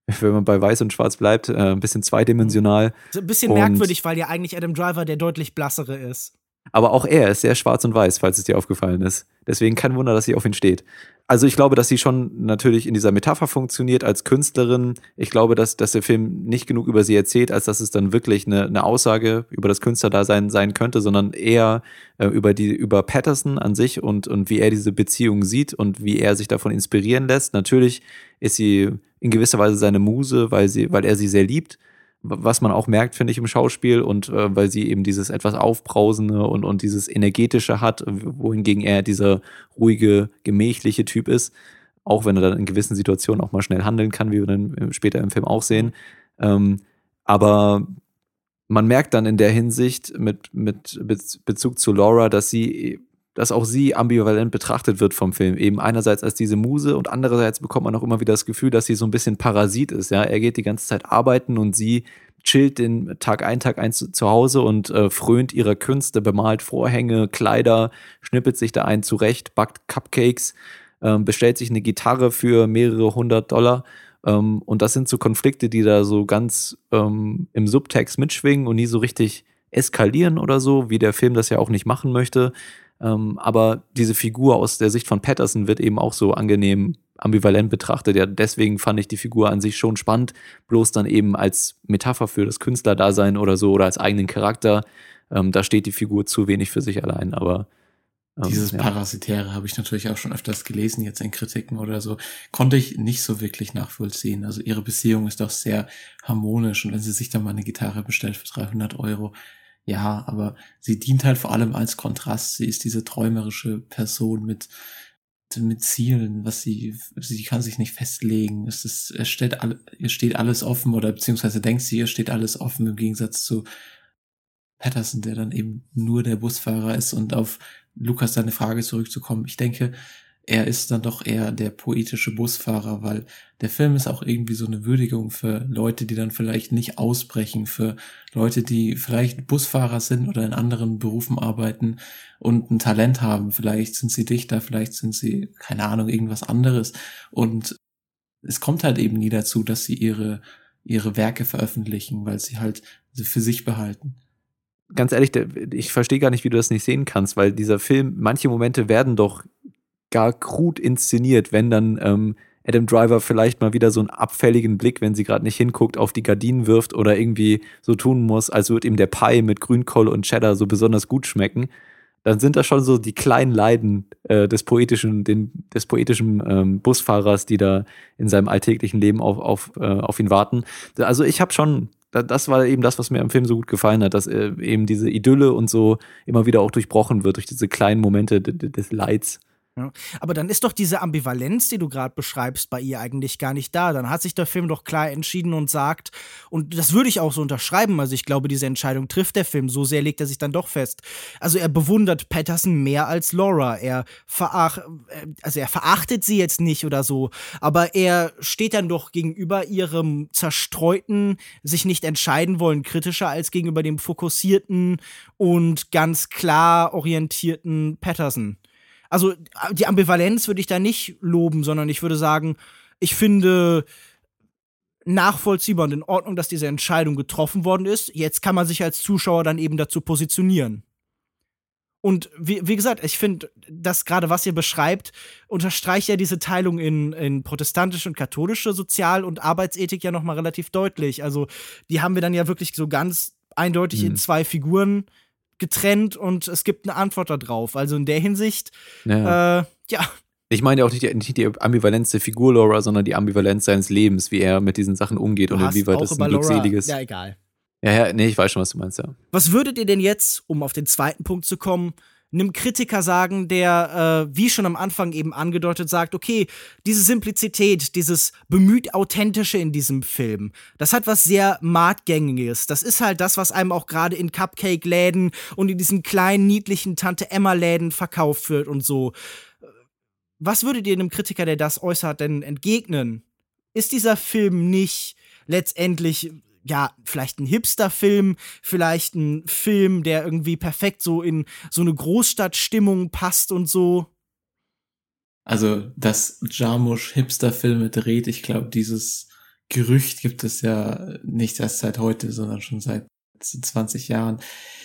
wenn man bei Weiß und Schwarz bleibt, äh, ein bisschen zweidimensional. So ein bisschen und merkwürdig, weil ja eigentlich Adam Driver der deutlich blassere ist. Aber auch er ist sehr schwarz und weiß, falls es dir aufgefallen ist. Deswegen kein Wunder, dass sie auf ihn steht. Also ich glaube, dass sie schon natürlich in dieser Metapher funktioniert als Künstlerin. Ich glaube, dass, dass der Film nicht genug über sie erzählt, als dass es dann wirklich eine, eine Aussage über das Künstlerdasein sein könnte, sondern eher äh, über die über Patterson an sich und und wie er diese Beziehung sieht und wie er sich davon inspirieren lässt. Natürlich ist sie in gewisser Weise seine Muse, weil sie weil er sie sehr liebt was man auch merkt, finde ich, im Schauspiel und äh, weil sie eben dieses etwas Aufbrausende und, und dieses Energetische hat, wohingegen er dieser ruhige, gemächliche Typ ist, auch wenn er dann in gewissen Situationen auch mal schnell handeln kann, wie wir dann später im Film auch sehen. Ähm, aber man merkt dann in der Hinsicht mit, mit Bezug zu Laura, dass sie dass auch sie ambivalent betrachtet wird vom Film. Eben einerseits als diese Muse und andererseits bekommt man auch immer wieder das Gefühl, dass sie so ein bisschen Parasit ist. Ja, er geht die ganze Zeit arbeiten und sie chillt den Tag ein, Tag ein zu, zu Hause und äh, frönt ihrer Künste, bemalt Vorhänge, Kleider, schnippelt sich da ein zurecht, backt Cupcakes. ähm, bestellt sich eine Gitarre für mehrere hundert Dollar. Ähm, und das sind so Konflikte, die da so ganz ähm, im Subtext mitschwingen und nie so richtig eskalieren oder so, wie der Film das ja auch nicht machen möchte. Ähm, aber diese Figur aus der Sicht von Patterson wird eben auch so angenehm ambivalent betrachtet. Ja, deswegen fand ich die Figur an sich schon spannend, bloß dann eben als Metapher für das Künstlerdasein oder so oder als eigenen Charakter. Ähm, da steht die Figur zu wenig für sich allein, aber ähm, dieses ja. Parasitäre habe ich natürlich auch schon öfters gelesen, jetzt in Kritiken oder so. Konnte ich nicht so wirklich nachvollziehen. Also ihre Beziehung ist doch sehr harmonisch und wenn sie sich dann mal eine Gitarre bestellt für 300 Euro, ja, aber sie dient halt vor allem als Kontrast. Sie ist diese träumerische Person mit mit Zielen, was sie, sie kann sich nicht festlegen. Es ist, es steht, all, ihr steht alles offen oder beziehungsweise denkt sie, ihr steht alles offen im Gegensatz zu Patterson, der dann eben nur der Busfahrer ist und auf Lukas seine Frage zurückzukommen. Ich denke, er ist dann doch eher der poetische Busfahrer, weil der Film ist auch irgendwie so eine Würdigung für Leute, die dann vielleicht nicht ausbrechen, für Leute, die vielleicht Busfahrer sind oder in anderen Berufen arbeiten und ein Talent haben. Vielleicht sind sie Dichter, vielleicht sind sie, keine Ahnung, irgendwas anderes. Und es kommt halt eben nie dazu, dass sie ihre, ihre Werke veröffentlichen, weil sie halt für sich behalten ganz ehrlich, ich verstehe gar nicht, wie du das nicht sehen kannst, weil dieser Film, manche Momente werden doch gar krud inszeniert, wenn dann ähm, Adam Driver vielleicht mal wieder so einen abfälligen Blick, wenn sie gerade nicht hinguckt, auf die Gardinen wirft oder irgendwie so tun muss, als würde ihm der Pie mit Grünkohl und Cheddar so besonders gut schmecken, dann sind das schon so die kleinen Leiden äh, des poetischen, den, des poetischen ähm, Busfahrers, die da in seinem alltäglichen Leben auf, auf, äh, auf ihn warten. Also ich habe schon, das war eben das, was mir am Film so gut gefallen hat, dass äh, eben diese Idylle und so immer wieder auch durchbrochen wird durch diese kleinen Momente des Leids. Aber dann ist doch diese Ambivalenz, die du gerade beschreibst, bei ihr eigentlich gar nicht da. Dann hat sich der Film doch klar entschieden und sagt, und das würde ich auch so unterschreiben, also ich glaube, diese Entscheidung trifft der Film, so sehr legt er sich dann doch fest. Also er bewundert Patterson mehr als Laura. Er, verach äh, also er verachtet sie jetzt nicht oder so, aber er steht dann doch gegenüber ihrem zerstreuten, sich nicht entscheiden wollen, kritischer als gegenüber dem fokussierten und ganz klar orientierten Patterson also die Ambivalenz würde ich da nicht loben, sondern ich würde sagen, ich finde nachvollziehbar und in Ordnung, dass diese Entscheidung getroffen worden ist. Jetzt kann man sich als Zuschauer dann eben dazu positionieren. Und wie, wie gesagt, ich finde, das gerade, was ihr beschreibt, unterstreicht ja diese Teilung in, in protestantische und katholische Sozial- und Arbeitsethik ja nochmal relativ deutlich. Also, die haben wir dann ja wirklich so ganz eindeutig mhm. in zwei Figuren getrennt und es gibt eine Antwort darauf. Also in der Hinsicht, ja. Äh, ja. Ich meine ja auch nicht die, nicht die, Ambivalenz der Figur Laura, sondern die Ambivalenz seines Lebens, wie er mit diesen Sachen umgeht du und inwieweit das ein glückseliges. Ja, egal. Ja, ja, nee, ich weiß schon, was du meinst, ja. Was würdet ihr denn jetzt, um auf den zweiten Punkt zu kommen, einem Kritiker sagen, der, äh, wie schon am Anfang eben angedeutet, sagt, okay, diese Simplizität, dieses bemüht Authentische in diesem Film, das hat was sehr Marktgängiges. Das ist halt das, was einem auch gerade in Cupcake-Läden und in diesen kleinen, niedlichen Tante-Emma-Läden verkauft wird und so. Was würdet ihr einem Kritiker, der das äußert, denn entgegnen? Ist dieser Film nicht letztendlich ja, vielleicht ein Hipster-Film, vielleicht ein Film, der irgendwie perfekt so in so eine Großstadtstimmung passt und so. Also, dass Jarmusch Hipster-Filme dreht, ich glaube, dieses Gerücht gibt es ja nicht erst seit heute, sondern schon seit 20 Jahren.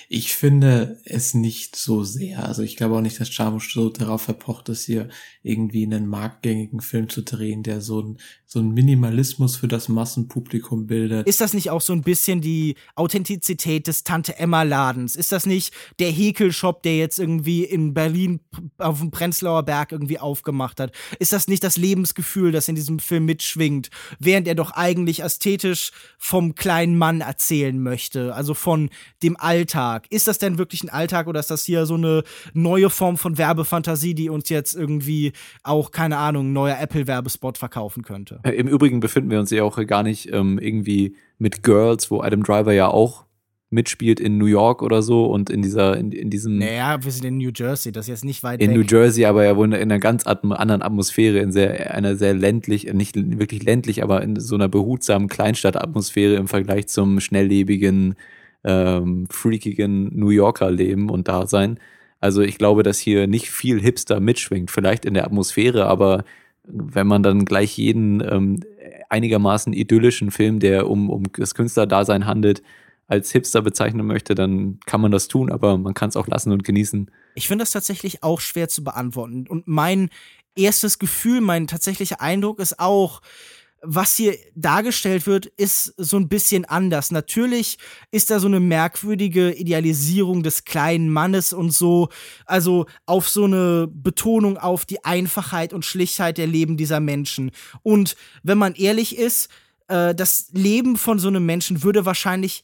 Ich finde es nicht so sehr. Also ich glaube auch nicht, dass Jarmusch so darauf verpocht ist, hier irgendwie einen marktgängigen Film zu drehen, der so ein, so ein Minimalismus für das Massenpublikum bildet. Ist das nicht auch so ein bisschen die Authentizität des Tante-Emma-Ladens? Ist das nicht der Häkelshop, der jetzt irgendwie in Berlin auf dem Prenzlauer Berg irgendwie aufgemacht hat? Ist das nicht das Lebensgefühl, das in diesem Film mitschwingt, während er doch eigentlich ästhetisch vom kleinen Mann erzählen möchte? Also von dem Alltag. Ist das denn wirklich ein Alltag oder ist das hier so eine neue Form von Werbefantasie, die uns jetzt irgendwie auch, keine Ahnung, ein neuer Apple-Werbespot verkaufen könnte? Äh, Im Übrigen befinden wir uns ja auch gar nicht ähm, irgendwie mit Girls, wo Adam Driver ja auch mitspielt in New York oder so und in dieser, in, in diesem. Naja, wir sind in New Jersey, das ist jetzt nicht weit in weg. In New Jersey, aber ja wohl in einer ganz anderen Atmosphäre, in sehr, einer sehr ländlich, nicht wirklich ländlich, aber in so einer behutsamen Kleinstadtatmosphäre im Vergleich zum schnelllebigen, ähm, freakigen New Yorker Leben und Dasein. Also ich glaube, dass hier nicht viel Hipster mitschwingt, vielleicht in der Atmosphäre, aber wenn man dann gleich jeden ähm, einigermaßen idyllischen Film, der um, um das Künstlerdasein handelt, als Hipster bezeichnen möchte, dann kann man das tun, aber man kann es auch lassen und genießen. Ich finde das tatsächlich auch schwer zu beantworten. Und mein erstes Gefühl, mein tatsächlicher Eindruck ist auch, was hier dargestellt wird, ist so ein bisschen anders. Natürlich ist da so eine merkwürdige Idealisierung des kleinen Mannes und so, also auf so eine Betonung auf die Einfachheit und Schlichtheit der Leben dieser Menschen. Und wenn man ehrlich ist, äh, das Leben von so einem Menschen würde wahrscheinlich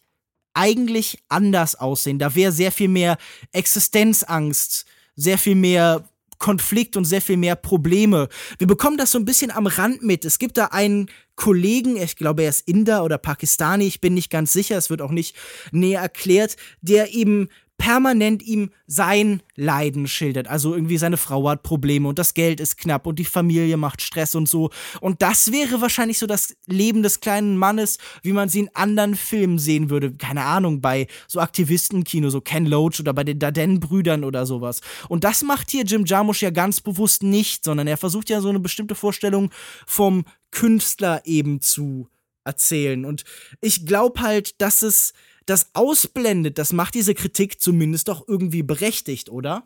eigentlich anders aussehen. Da wäre sehr viel mehr Existenzangst, sehr viel mehr Konflikt und sehr viel mehr Probleme. Wir bekommen das so ein bisschen am Rand mit. Es gibt da einen Kollegen, ich glaube, er ist Inder oder Pakistani, ich bin nicht ganz sicher, es wird auch nicht näher erklärt, der eben permanent ihm sein Leiden schildert. Also irgendwie seine Frau hat Probleme und das Geld ist knapp und die Familie macht Stress und so. Und das wäre wahrscheinlich so das Leben des kleinen Mannes, wie man sie in anderen Filmen sehen würde. Keine Ahnung, bei so Aktivistenkino, so Ken Loach oder bei den Darden-Brüdern oder sowas. Und das macht hier Jim Jarmusch ja ganz bewusst nicht, sondern er versucht ja so eine bestimmte Vorstellung vom Künstler eben zu erzählen. Und ich glaube halt, dass es das ausblendet, das macht diese Kritik zumindest doch irgendwie berechtigt, oder?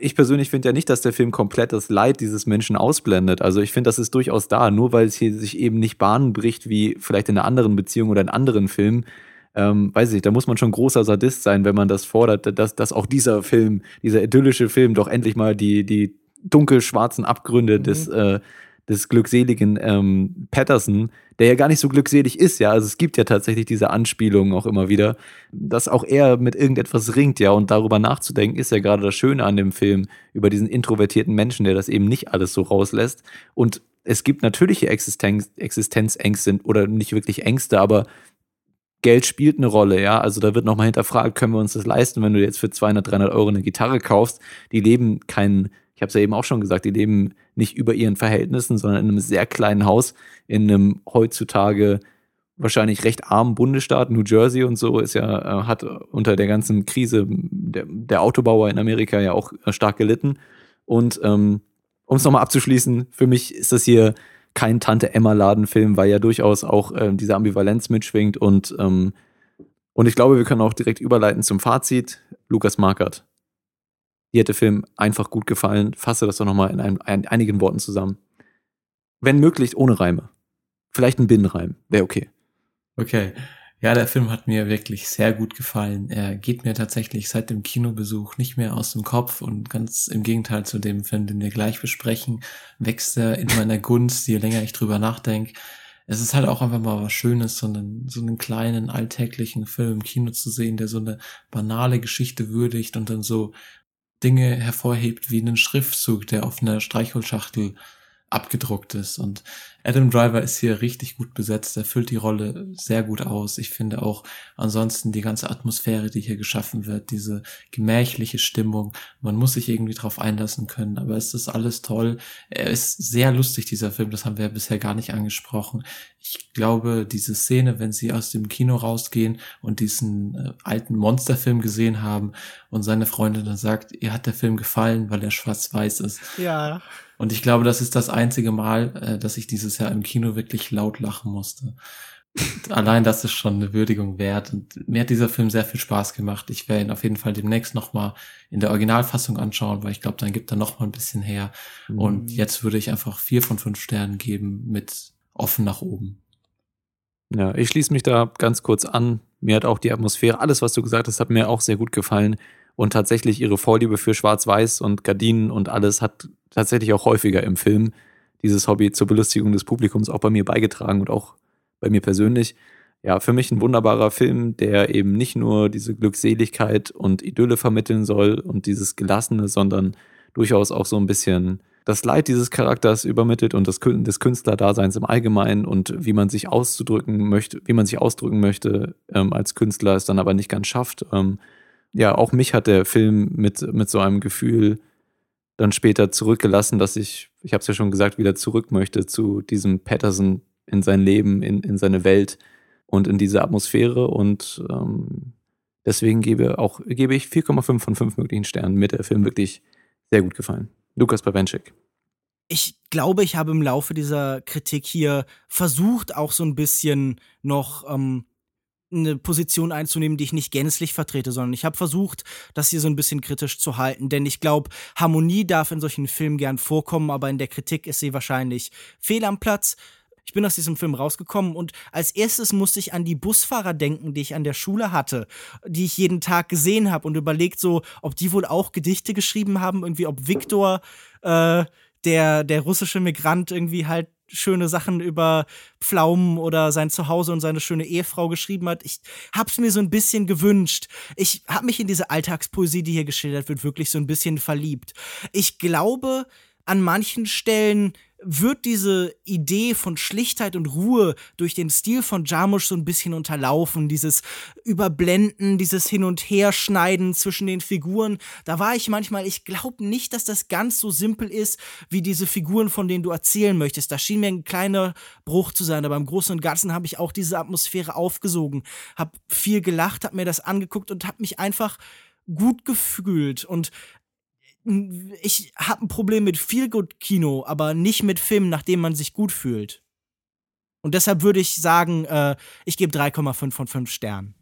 Ich persönlich finde ja nicht, dass der Film komplett das Leid dieses Menschen ausblendet. Also ich finde, das ist durchaus da, nur weil es hier sich eben nicht Bahnen bricht, wie vielleicht in einer anderen Beziehung oder in anderen Filmen. Ähm, weiß ich, da muss man schon großer Sadist sein, wenn man das fordert, dass, dass auch dieser Film, dieser idyllische Film doch endlich mal die, die dunkel-schwarzen Abgründe mhm. des, äh, des glückseligen ähm, Patterson, der ja gar nicht so glückselig ist, ja. Also es gibt ja tatsächlich diese Anspielungen auch immer wieder, dass auch er mit irgendetwas ringt, ja. Und darüber nachzudenken, ist ja gerade das Schöne an dem Film, über diesen introvertierten Menschen, der das eben nicht alles so rauslässt. Und es gibt natürliche Existenz, Existenzängste oder nicht wirklich Ängste, aber Geld spielt eine Rolle, ja. Also da wird nochmal hinterfragt, können wir uns das leisten, wenn du jetzt für 200, 300 Euro eine Gitarre kaufst? Die leben keinen ich habe es ja eben auch schon gesagt, die leben nicht über ihren Verhältnissen, sondern in einem sehr kleinen Haus, in einem heutzutage wahrscheinlich recht armen Bundesstaat, New Jersey und so, ist ja, äh, hat unter der ganzen Krise der, der Autobauer in Amerika ja auch äh, stark gelitten. Und ähm, um es nochmal abzuschließen, für mich ist das hier kein Tante-Emma-Ladenfilm, weil ja durchaus auch äh, diese Ambivalenz mitschwingt und ähm, und ich glaube, wir können auch direkt überleiten zum Fazit. Lukas Markert. Dir hat der Film einfach gut gefallen. Fasse das doch nochmal in, in einigen Worten zusammen. Wenn möglich, ohne Reime. Vielleicht ein Binnenreim. Wäre okay. Okay. Ja, der Film hat mir wirklich sehr gut gefallen. Er geht mir tatsächlich seit dem Kinobesuch nicht mehr aus dem Kopf und ganz im Gegenteil zu dem Film, den wir gleich besprechen, wächst er in meiner Gunst, je länger ich drüber nachdenke. Es ist halt auch einfach mal was Schönes, so einen, so einen kleinen alltäglichen Film im Kino zu sehen, der so eine banale Geschichte würdigt und dann so Dinge hervorhebt wie einen Schriftzug, der auf einer Streichholzschachtel abgedruckt ist. Und Adam Driver ist hier richtig gut besetzt. Er füllt die Rolle sehr gut aus. Ich finde auch ansonsten die ganze Atmosphäre, die hier geschaffen wird, diese gemächliche Stimmung. Man muss sich irgendwie drauf einlassen können, aber es ist alles toll. Er ist sehr lustig, dieser Film. Das haben wir ja bisher gar nicht angesprochen. Ich glaube, diese Szene, wenn sie aus dem Kino rausgehen und diesen äh, alten Monsterfilm gesehen haben und seine Freundin dann sagt, ihr hat der Film gefallen, weil er schwarz-weiß ist. Ja. Und ich glaube, das ist das einzige Mal, äh, dass ich dieses Jahr im Kino wirklich laut lachen musste. Und allein das ist schon eine Würdigung wert. Und mir hat dieser Film sehr viel Spaß gemacht. Ich werde ihn auf jeden Fall demnächst nochmal in der Originalfassung anschauen, weil ich glaube, dann gibt er nochmal ein bisschen her. Mhm. Und jetzt würde ich einfach vier von fünf Sternen geben mit offen nach oben. Ja, ich schließe mich da ganz kurz an. Mir hat auch die Atmosphäre, alles, was du gesagt hast, hat mir auch sehr gut gefallen. Und tatsächlich ihre Vorliebe für Schwarz-Weiß und Gardinen und alles hat tatsächlich auch häufiger im Film dieses Hobby zur Belustigung des Publikums auch bei mir beigetragen und auch bei mir persönlich. Ja, für mich ein wunderbarer Film, der eben nicht nur diese Glückseligkeit und Idylle vermitteln soll und dieses Gelassene, sondern durchaus auch so ein bisschen das Leid dieses Charakters übermittelt und des Künstlerdaseins im Allgemeinen und wie man sich auszudrücken möchte, wie man sich ausdrücken möchte ähm, als Künstler, es dann aber nicht ganz schafft. Ähm, ja, auch mich hat der Film mit, mit so einem Gefühl dann später zurückgelassen, dass ich, ich habe es ja schon gesagt, wieder zurück möchte zu diesem Patterson in sein Leben, in, in seine Welt und in diese Atmosphäre. Und ähm, Deswegen gebe, auch, gebe ich 4,5 von 5 möglichen Sternen. Mir der Film wirklich sehr gut gefallen. Lukas Bawenschik. Ich glaube, ich habe im Laufe dieser Kritik hier versucht, auch so ein bisschen noch ähm, eine Position einzunehmen, die ich nicht gänzlich vertrete, sondern ich habe versucht, das hier so ein bisschen kritisch zu halten, denn ich glaube, Harmonie darf in solchen Filmen gern vorkommen, aber in der Kritik ist sie wahrscheinlich fehl am Platz. Ich bin aus diesem Film rausgekommen und als erstes musste ich an die Busfahrer denken, die ich an der Schule hatte, die ich jeden Tag gesehen habe und überlegt so, ob die wohl auch Gedichte geschrieben haben, irgendwie ob Viktor, äh, der, der russische Migrant irgendwie halt schöne Sachen über Pflaumen oder sein Zuhause und seine schöne Ehefrau geschrieben hat. Ich hab's mir so ein bisschen gewünscht. Ich hab mich in diese Alltagspoesie, die hier geschildert wird, wirklich so ein bisschen verliebt. Ich glaube, an manchen Stellen wird diese Idee von Schlichtheit und Ruhe durch den Stil von Jarmusch so ein bisschen unterlaufen. Dieses Überblenden, dieses Hin- und Herschneiden zwischen den Figuren. Da war ich manchmal, ich glaube nicht, dass das ganz so simpel ist, wie diese Figuren, von denen du erzählen möchtest. Da schien mir ein kleiner Bruch zu sein, aber im Großen und Ganzen habe ich auch diese Atmosphäre aufgesogen, habe viel gelacht, habe mir das angeguckt und habe mich einfach gut gefühlt und ich habe ein Problem mit Feelgood-Kino, aber nicht mit Filmen, nachdem man sich gut fühlt. Und deshalb würde ich sagen, äh, ich gebe 3,5 von 5 Sternen.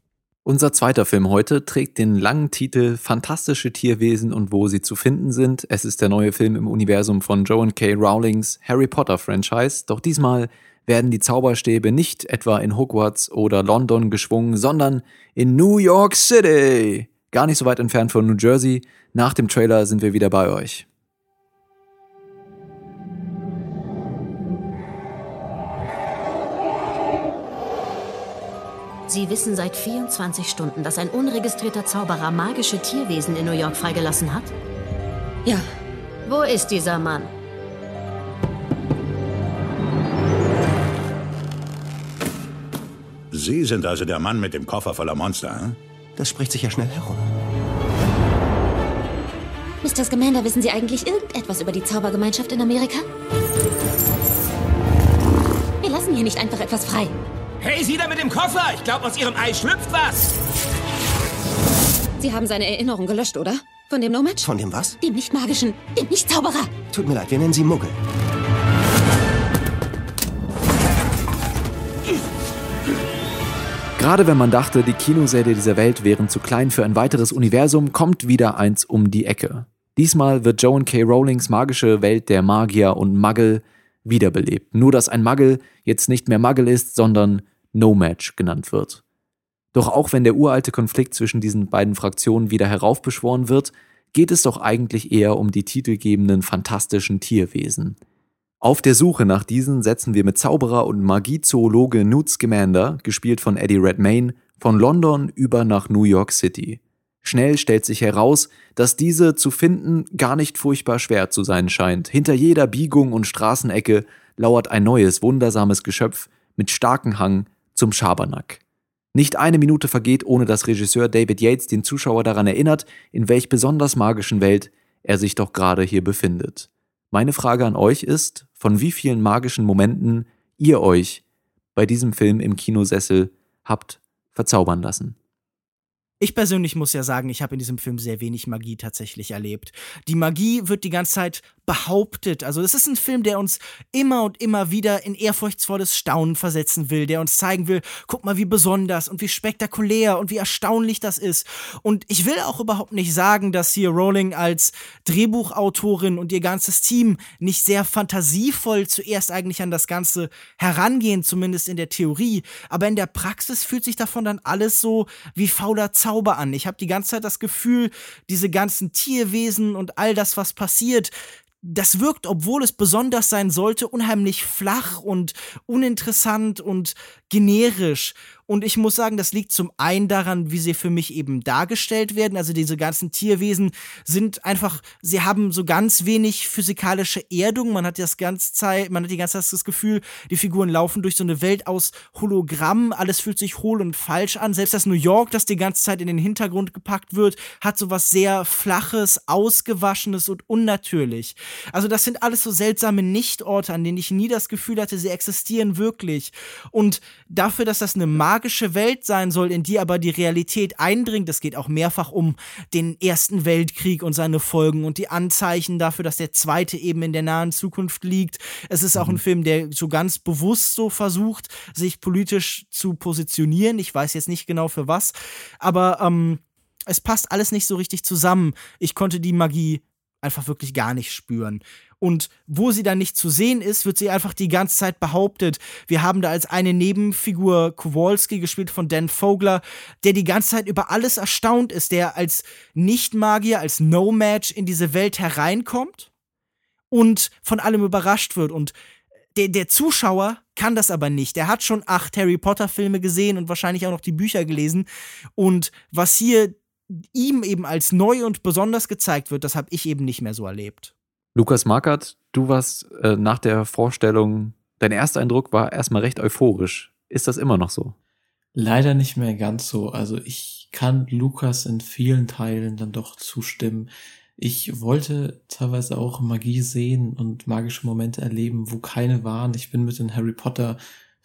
Unser zweiter Film heute trägt den langen Titel Fantastische Tierwesen und wo sie zu finden sind. Es ist der neue Film im Universum von Joan K. Rowlings Harry Potter Franchise. Doch diesmal werden die Zauberstäbe nicht etwa in Hogwarts oder London geschwungen, sondern in New York City. Gar nicht so weit entfernt von New Jersey. Nach dem Trailer sind wir wieder bei euch. Sie wissen seit 24 Stunden, dass ein unregistrierter Zauberer magische Tierwesen in New York freigelassen hat? Ja. Wo ist dieser Mann? Sie sind also der Mann mit dem Koffer voller Monster, hm? Das spricht sich ja schnell herum. Mr. Scamander, wissen Sie eigentlich irgendetwas über die Zaubergemeinschaft in Amerika? Wir lassen hier nicht einfach etwas frei. Hey, Sie da mit dem Koffer! Ich glaube, aus Ihrem Ei schlüpft was! Sie haben seine Erinnerung gelöscht, oder? Von dem No-Match? Von dem was? Dem nicht-magischen, dem Nicht-Zauberer. Tut mir leid, wir nennen sie Muggel. Gerade wenn man dachte, die Kinosäle dieser Welt wären zu klein für ein weiteres Universum, kommt wieder eins um die Ecke. Diesmal wird Joan K. Rowlings magische Welt der Magier und Muggel wiederbelebt. Nur dass ein Muggel jetzt nicht mehr Muggel ist, sondern No-Match genannt wird. Doch auch wenn der uralte Konflikt zwischen diesen beiden Fraktionen wieder heraufbeschworen wird, geht es doch eigentlich eher um die titelgebenden fantastischen Tierwesen. Auf der Suche nach diesen setzen wir mit Zauberer und Magiezoologe Newt Scamander, gespielt von Eddie Redmayne, von London über nach New York City. Schnell stellt sich heraus, dass diese zu finden gar nicht furchtbar schwer zu sein scheint. Hinter jeder Biegung und Straßenecke lauert ein neues, wundersames Geschöpf mit starkem Hang zum Schabernack. Nicht eine Minute vergeht, ohne dass Regisseur David Yates den Zuschauer daran erinnert, in welch besonders magischen Welt er sich doch gerade hier befindet. Meine Frage an euch ist, von wie vielen magischen Momenten ihr euch bei diesem Film im Kinosessel habt verzaubern lassen. Ich persönlich muss ja sagen, ich habe in diesem Film sehr wenig Magie tatsächlich erlebt. Die Magie wird die ganze Zeit behauptet. Also es ist ein Film, der uns immer und immer wieder in ehrfurchtsvolles Staunen versetzen will, der uns zeigen will, guck mal, wie besonders und wie spektakulär und wie erstaunlich das ist. Und ich will auch überhaupt nicht sagen, dass hier Rowling als Drehbuchautorin und ihr ganzes Team nicht sehr fantasievoll zuerst eigentlich an das Ganze herangehen, zumindest in der Theorie. Aber in der Praxis fühlt sich davon dann alles so wie fauler Zauber an. Ich habe die ganze Zeit das Gefühl, diese ganzen Tierwesen und all das, was passiert, das wirkt, obwohl es besonders sein sollte, unheimlich flach und uninteressant und generisch. Und ich muss sagen, das liegt zum einen daran, wie sie für mich eben dargestellt werden. Also diese ganzen Tierwesen sind einfach, sie haben so ganz wenig physikalische Erdung. Man hat das ganze Zeit, man hat die ganze Zeit das Gefühl, die Figuren laufen durch so eine Welt aus Hologramm. Alles fühlt sich hohl und falsch an. Selbst das New York, das die ganze Zeit in den Hintergrund gepackt wird, hat so was sehr flaches, ausgewaschenes und unnatürlich. Also das sind alles so seltsame Nichtorte, an denen ich nie das Gefühl hatte, sie existieren wirklich. Und dafür, dass das eine Magie magische Welt sein soll, in die aber die Realität eindringt. Es geht auch mehrfach um den Ersten Weltkrieg und seine Folgen und die Anzeichen dafür, dass der zweite eben in der nahen Zukunft liegt. Es ist auch ein Film, der so ganz bewusst so versucht, sich politisch zu positionieren. Ich weiß jetzt nicht genau für was, aber ähm, es passt alles nicht so richtig zusammen. Ich konnte die Magie einfach wirklich gar nicht spüren. Und wo sie dann nicht zu sehen ist, wird sie einfach die ganze Zeit behauptet. Wir haben da als eine Nebenfigur Kowalski gespielt von Dan Vogler, der die ganze Zeit über alles erstaunt ist, der als Nicht-Magier, als No-Match in diese Welt hereinkommt und von allem überrascht wird. Und der, der Zuschauer kann das aber nicht. Der hat schon acht Harry Potter-Filme gesehen und wahrscheinlich auch noch die Bücher gelesen. Und was hier ihm eben als neu und besonders gezeigt wird, das habe ich eben nicht mehr so erlebt. Lukas Markert, du warst äh, nach der Vorstellung, dein erster Eindruck war erstmal recht euphorisch. Ist das immer noch so? Leider nicht mehr ganz so. Also ich kann Lukas in vielen Teilen dann doch zustimmen. Ich wollte teilweise auch Magie sehen und magische Momente erleben, wo keine waren. Ich bin mit den Harry Potter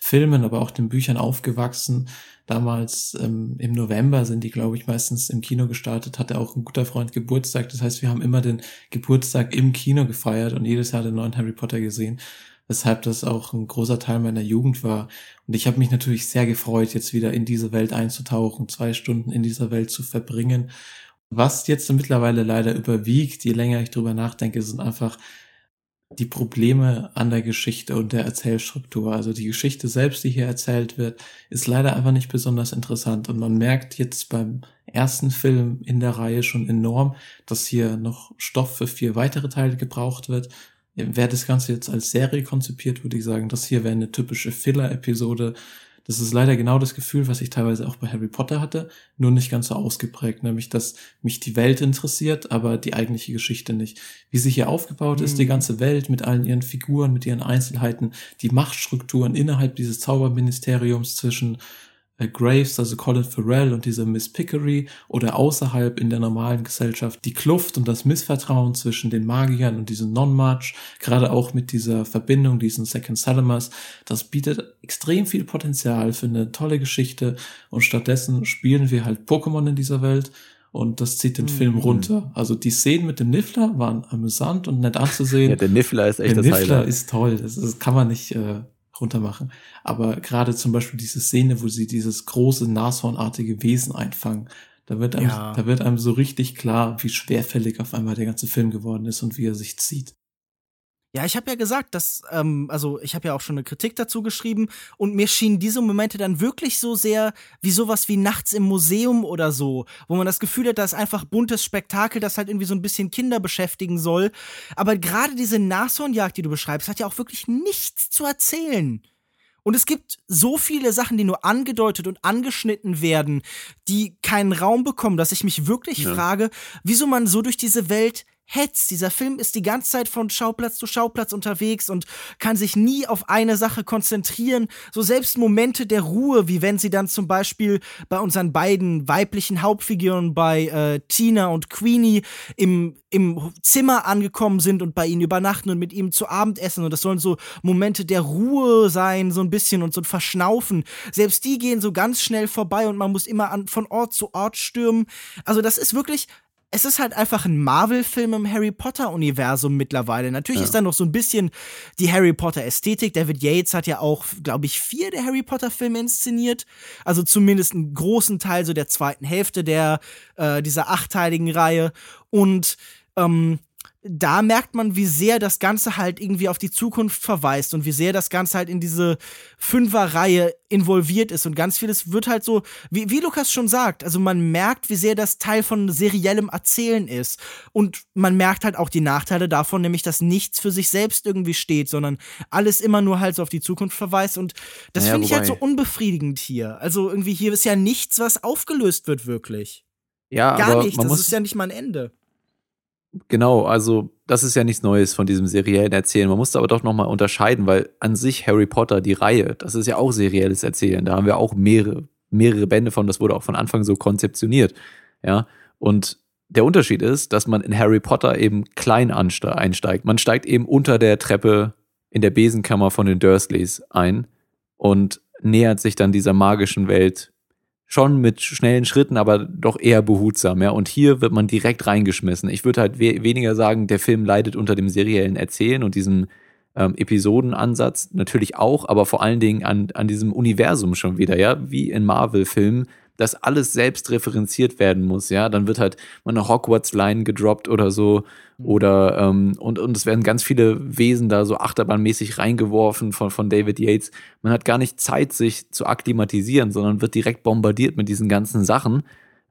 Filmen, aber auch den Büchern aufgewachsen. Damals ähm, im November sind die, glaube ich, meistens im Kino gestartet, hatte auch ein guter Freund Geburtstag. Das heißt, wir haben immer den Geburtstag im Kino gefeiert und jedes Jahr den neuen Harry Potter gesehen, weshalb das auch ein großer Teil meiner Jugend war. Und ich habe mich natürlich sehr gefreut, jetzt wieder in diese Welt einzutauchen, zwei Stunden in dieser Welt zu verbringen. Was jetzt mittlerweile leider überwiegt, je länger ich drüber nachdenke, sind einfach die Probleme an der Geschichte und der Erzählstruktur. Also die Geschichte selbst, die hier erzählt wird, ist leider einfach nicht besonders interessant. Und man merkt jetzt beim ersten Film in der Reihe schon enorm, dass hier noch Stoff für vier weitere Teile gebraucht wird. Wäre das Ganze jetzt als Serie konzipiert, würde ich sagen, das hier wäre eine typische Filler-Episode, das ist leider genau das Gefühl, was ich teilweise auch bei Harry Potter hatte, nur nicht ganz so ausgeprägt, nämlich dass mich die Welt interessiert, aber die eigentliche Geschichte nicht. Wie sie hier aufgebaut mhm. ist, die mhm. ganze Welt mit allen ihren Figuren, mit ihren Einzelheiten, die Machtstrukturen innerhalb dieses Zauberministeriums zwischen Graves, also Colin Farrell und diese Miss Pickery oder außerhalb in der normalen Gesellschaft die Kluft und das Missvertrauen zwischen den Magiern und diesen Non-March, gerade auch mit dieser Verbindung, diesen Second Salamers, das bietet extrem viel Potenzial für eine tolle Geschichte und stattdessen spielen wir halt Pokémon in dieser Welt und das zieht den mhm. Film runter. Also die Szenen mit dem Niffler waren amüsant und nett anzusehen. Ja, der Niffler ist echt der das Niffler Highlight. ist toll. Das, das kann man nicht äh, runter machen. Aber gerade zum Beispiel diese Szene, wo sie dieses große Nashornartige Wesen einfangen, da wird einem, Ja. da wird einem so richtig klar, wie schwerfällig auf einmal der ganze Film geworden ist und wie er sich zieht. Ja, ich habe ja gesagt, dass, ähm, also ich habe ja auch schon eine Kritik dazu geschrieben und mir schienen diese Momente dann wirklich so sehr wie sowas wie nachts im Museum oder so, wo man das Gefühl hat, da ist einfach buntes Spektakel, das halt irgendwie so ein bisschen Kinder beschäftigen soll. Aber gerade diese Nashornjagd, die du beschreibst, hat ja auch wirklich nichts zu erzählen. Und es gibt so viele Sachen, die nur angedeutet und angeschnitten werden, die keinen Raum bekommen, dass ich mich wirklich Ja. frage, wieso man so durch diese Welt hetzt. Dieser Film ist die ganze Zeit von Schauplatz zu Schauplatz unterwegs und kann sich nie auf eine Sache konzentrieren. So selbst Momente der Ruhe, wie wenn sie dann zum Beispiel bei unseren beiden weiblichen Hauptfiguren, bei äh, Tina und Queenie, im, im Zimmer angekommen sind und bei ihnen übernachten und mit ihm zu Abend essen. Und das sollen so Momente der Ruhe sein, so ein bisschen und so ein Verschnaufen. Selbst die gehen so ganz schnell vorbei und man muss immer an, von Ort zu Ort stürmen. Also das ist wirklich es ist halt einfach ein Marvel-Film im Harry Potter-Universum mittlerweile. Natürlich Ja. ist da noch so ein bisschen die Harry Potter-Ästhetik. David Yates hat ja auch, glaube ich, vier der Harry Potter-Filme inszeniert. Also zumindest einen großen Teil so der zweiten Hälfte der äh, dieser achteiligen Reihe. Und ähm, da merkt man, wie sehr das Ganze halt irgendwie auf die Zukunft verweist und wie sehr das Ganze halt in diese Fünfer-Reihe involviert ist und ganz vieles wird halt so, wie, wie Lukas schon sagt, also man merkt, wie sehr das Teil von seriellem Erzählen ist und man merkt halt auch die Nachteile davon, nämlich, dass nichts für sich selbst irgendwie steht, sondern alles immer nur halt so auf die Zukunft verweist und das Naja, finde ich halt so unbefriedigend hier. Also irgendwie hier ist ja nichts, was aufgelöst wird wirklich. Ja, Gar aber nichts, man das muss ist ja nicht mal ein Ende. Genau, also das ist ja nichts Neues von diesem seriellen Erzählen. Man muss aber doch nochmal unterscheiden, weil an sich Harry Potter, die Reihe, das ist ja auch serielles Erzählen. Da haben wir auch mehrere, mehrere Bände von, das wurde auch von Anfang so konzeptioniert. Ja, und der Unterschied ist, dass man in Harry Potter eben klein einsteigt. Man steigt eben unter der Treppe in der Besenkammer von den Dursleys ein und nähert sich dann dieser magischen Welt schon mit schnellen Schritten, aber doch eher behutsam, ja. Und hier wird man direkt reingeschmissen. Ich würde halt we weniger sagen, der Film leidet unter dem seriellen Erzählen und diesem ähm, Episodenansatz natürlich auch, aber vor allen Dingen an, an diesem Universum schon wieder, ja, wie in Marvel-Filmen, dass alles selbst referenziert werden muss, ja. Dann wird halt mal eine Hogwarts-Line gedroppt oder so. Mhm. Oder ähm, und, und es werden ganz viele Wesen da so achterbahnmäßig reingeworfen von, von David Yates. Man hat gar nicht Zeit, sich zu akklimatisieren, sondern wird direkt bombardiert mit diesen ganzen Sachen.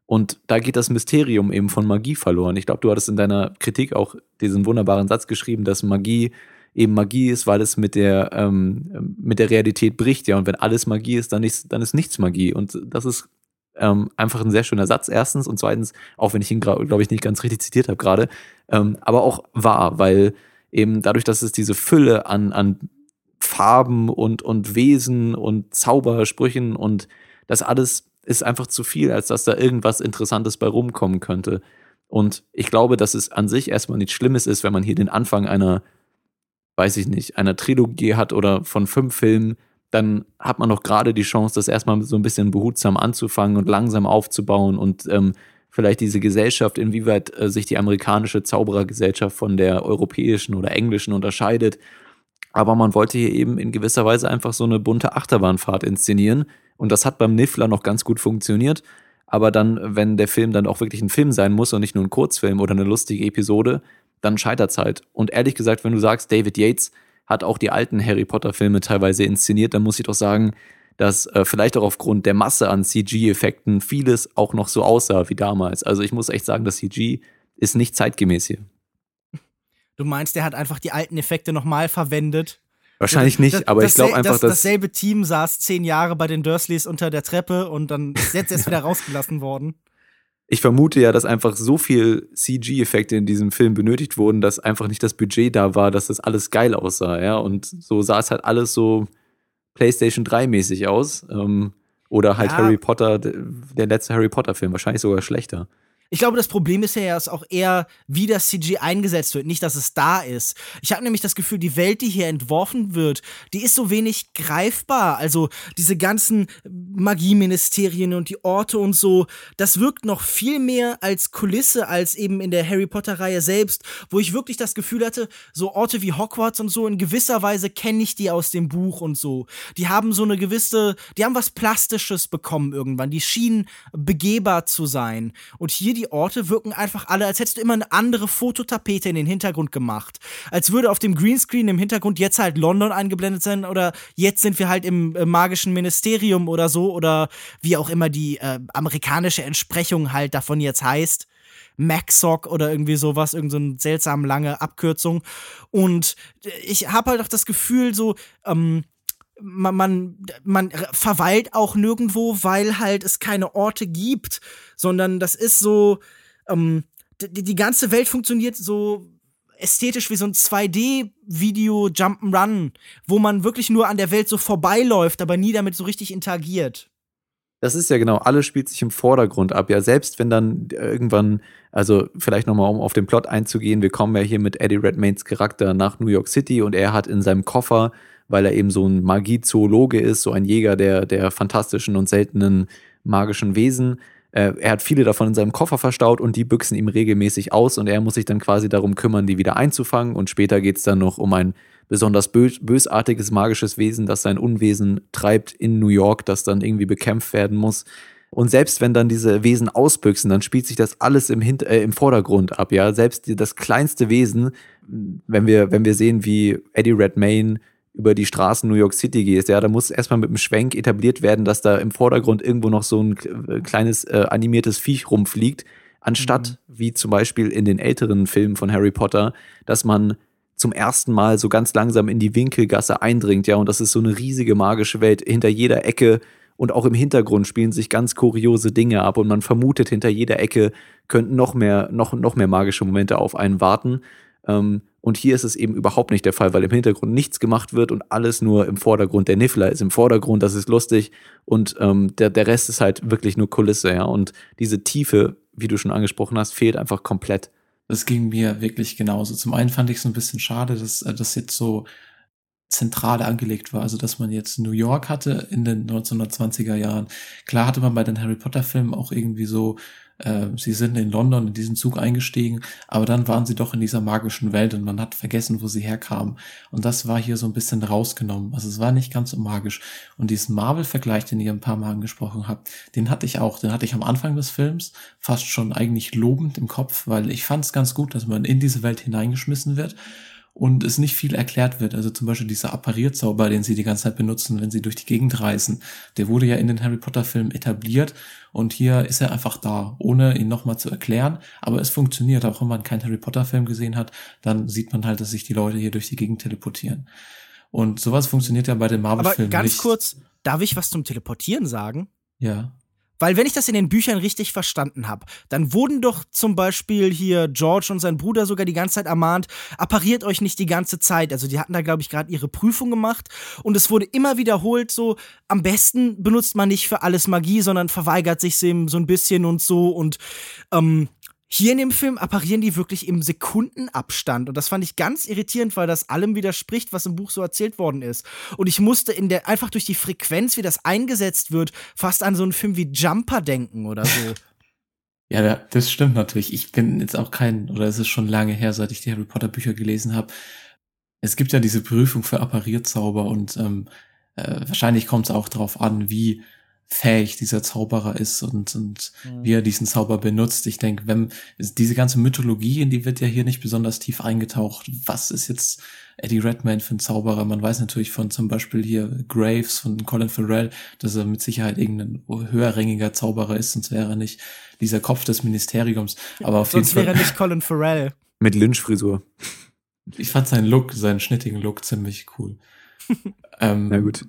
Und da geht das Mysterium eben von Magie verloren. Ich glaube, du hattest in deiner Kritik auch diesen wunderbaren Satz geschrieben, dass Magie eben Magie ist, weil es mit der, ähm, mit der Realität bricht, ja. Und wenn alles Magie ist, dann ist, dann ist nichts Magie. Und das ist ähm, einfach ein sehr schöner Satz, erstens. Und zweitens, auch wenn ich ihn, glaube ich, nicht ganz richtig zitiert habe gerade, ähm, aber auch wahr, weil eben dadurch, dass es diese Fülle an, an Farben und, und Wesen und Zaubersprüchen und das alles ist einfach zu viel, als dass da irgendwas Interessantes bei rumkommen könnte. Und ich glaube, dass es an sich erstmal nichts Schlimmes ist, wenn man hier den Anfang einer, weiß ich nicht, einer Trilogie hat oder von fünf Filmen, dann hat man noch gerade die Chance, das erstmal so ein bisschen behutsam anzufangen und langsam aufzubauen und ähm, vielleicht diese Gesellschaft, inwieweit äh, sich die amerikanische Zauberergesellschaft von der europäischen oder englischen unterscheidet. Aber man wollte hier eben in gewisser Weise einfach so eine bunte Achterbahnfahrt inszenieren. Und das hat beim Niffler noch ganz gut funktioniert. Aber dann, wenn der Film dann auch wirklich ein Film sein muss und nicht nur ein Kurzfilm oder eine lustige Episode, dann scheitert es halt. Und ehrlich gesagt, wenn du sagst, David Yates hat auch die alten Harry Potter-Filme teilweise inszeniert, dann muss ich doch sagen, dass äh, vielleicht auch aufgrund der Masse an CG-Effekten vieles auch noch so aussah wie damals. Also ich muss echt sagen, das CG ist nicht zeitgemäß hier. Du meinst, der hat einfach die alten Effekte nochmal verwendet? Wahrscheinlich nicht, das, aber ich glaube einfach, das, dass. Dasselbe Team saß zehn Jahre bei den Dursleys unter der Treppe und dann ist jetzt erst wieder rausgelassen worden ich vermute ja, dass einfach so viel CG-Effekte in diesem Film benötigt wurden, dass einfach nicht das Budget da war, dass das alles geil aussah, ja. Und so sah es halt alles so PlayStation 3-mäßig aus. Ähm, oder halt ja. Harry Potter, der letzte Harry Potter-Film, wahrscheinlich sogar schlechter. Ich glaube, das Problem ist ja auch eher, wie das CG eingesetzt wird, nicht, dass es da ist. Ich habe nämlich das Gefühl, die Welt, die hier entworfen wird, die ist so wenig greifbar. Also diese ganzen Magieministerien und die Orte und so, das wirkt noch viel mehr als Kulisse als eben in der Harry Potter-Reihe selbst, wo ich wirklich das Gefühl hatte, so Orte wie Hogwarts und so, in gewisser Weise kenne ich die aus dem Buch und so. Die haben so eine gewisse, die haben was Plastisches bekommen irgendwann. Die schienen begehbar zu sein. Und hier die die Orte wirken einfach alle, als hättest du immer eine andere Fototapete in den Hintergrund gemacht. Als würde auf dem Greenscreen im Hintergrund jetzt halt London eingeblendet sein oder jetzt sind wir halt im äh, magischen Ministerium oder so oder wie auch immer die äh, amerikanische Entsprechung halt davon jetzt heißt. Maxoc oder irgendwie sowas, irgendeine so seltsam lange Abkürzung. Und ich habe halt auch das Gefühl, so, ähm, man, man, man verweilt auch nirgendwo, weil halt es keine Orte gibt, sondern das ist so, ähm, die, die ganze Welt funktioniert so ästhetisch wie so ein 2D-Video Jump'n'Run, wo man wirklich nur an der Welt so vorbeiläuft, aber nie damit so richtig interagiert. Das ist ja genau, alles spielt sich im Vordergrund ab. Ja, selbst wenn dann irgendwann, also vielleicht nochmal, um auf den Plot einzugehen, wir kommen ja hier mit Eddie Redmaynes Charakter nach New York City und er hat in seinem Koffer weil er eben so ein Magiezoologe ist, so ein Jäger der, der fantastischen und seltenen magischen Wesen. Äh, er hat viele davon in seinem Koffer verstaut und die büchsen ihm regelmäßig aus und er muss sich dann quasi darum kümmern, die wieder einzufangen. Und später geht es dann noch um ein besonders bös bösartiges magisches Wesen, das sein Unwesen treibt in New York, das dann irgendwie bekämpft werden muss. Und selbst wenn dann diese Wesen ausbüchsen, dann spielt sich das alles im, Hint äh, im Vordergrund ab, ja. Selbst das kleinste Wesen, wenn wir, wenn wir sehen, wie Eddie Redmayne über die Straßen New York City gehst, ja, da muss erstmal mit dem Schwenk etabliert werden, dass da im Vordergrund irgendwo noch so ein äh, kleines äh, animiertes Viech rumfliegt, anstatt, mhm. wie zum Beispiel in den älteren Filmen von Harry Potter, dass man zum ersten Mal so ganz langsam in die Winkelgasse eindringt, ja, und das ist so eine riesige magische Welt. Hinter jeder Ecke und auch im Hintergrund spielen sich ganz kuriose Dinge ab und man vermutet, hinter jeder Ecke könnten noch mehr, noch, noch mehr magische Momente auf einen warten. Ähm, und hier ist es eben überhaupt nicht der Fall, weil im Hintergrund nichts gemacht wird und alles nur im Vordergrund. Der Niffler ist im Vordergrund, das ist lustig und ähm, der, der Rest ist halt wirklich nur Kulisse, ja. Und diese Tiefe, wie du schon angesprochen hast, fehlt einfach komplett. Das ging mir wirklich genauso. Zum einen fand ich es ein bisschen schade, dass äh, das jetzt so zentral angelegt war. Also dass man jetzt New York hatte in den 1920er Jahren. Klar hatte man bei den Harry Potter Filmen auch irgendwie so äh, sie sind in London in diesen Zug eingestiegen, aber dann waren sie doch in dieser magischen Welt und man hat vergessen, wo sie herkamen. Und das war hier so ein bisschen rausgenommen. Also es war nicht ganz so magisch. Und diesen Marvel-Vergleich, den ihr ein paar Mal angesprochen habt, den hatte ich auch. Den hatte ich am Anfang des Films fast schon eigentlich lobend im Kopf, weil ich fand es ganz gut, dass man in diese Welt hineingeschmissen wird und es nicht viel erklärt wird. Also zum Beispiel dieser Apparierzauber, den sie die ganze Zeit benutzen, wenn sie durch die Gegend reisen, der wurde ja in den Harry Potter Filmen etabliert und hier ist er einfach da, ohne ihn nochmal zu erklären. Aber es funktioniert, auch wenn man keinen Harry Potter Film gesehen hat, dann sieht man halt, dass sich die Leute hier durch die Gegend teleportieren. Und sowas funktioniert ja bei den Marvel-Filmen nicht. Aber ganz kurz, darf ich was zum Teleportieren sagen? Ja. Weil wenn ich das in den Büchern richtig verstanden habe, dann wurden doch zum Beispiel hier George und sein Bruder sogar die ganze Zeit ermahnt, appariert euch nicht die ganze Zeit. Also die hatten da, glaube ich, gerade ihre Prüfung gemacht und es wurde immer wiederholt so, am besten benutzt man nicht für alles Magie, sondern verweigert sich so ein bisschen und so und ähm, hier in dem Film apparieren die wirklich im Sekundenabstand. Und das fand ich ganz irritierend, weil das allem widerspricht, was im Buch so erzählt worden ist. Und ich musste in der, einfach durch die Frequenz, wie das eingesetzt wird, fast an so einen Film wie Jumper denken oder so. Ja, das stimmt natürlich. Ich bin jetzt auch kein, oder es ist schon lange her, seit ich die Harry Potter Bücher gelesen habe. Es gibt ja diese Prüfung für Apparierzauber und ähm, äh, wahrscheinlich kommt es auch darauf an, wie fähig dieser Zauberer ist und, und mhm. wie er diesen Zauber benutzt. Ich denke, wenn diese ganze Mythologie, in die wird ja hier nicht besonders tief eingetaucht. Was ist jetzt Eddie Redmayne für ein Zauberer? Man weiß natürlich von zum Beispiel hier Graves von Colin Farrell, dass er mit Sicherheit irgendein höherrangiger Zauberer ist, sonst wäre er nicht dieser Kopf des Ministeriums. Aber auf sonst jeden Fall. wäre er nicht Colin Farrell. Mit Lynch-Frisur. Ich fand seinen Look, seinen schnittigen Look ziemlich cool. ähm, Na gut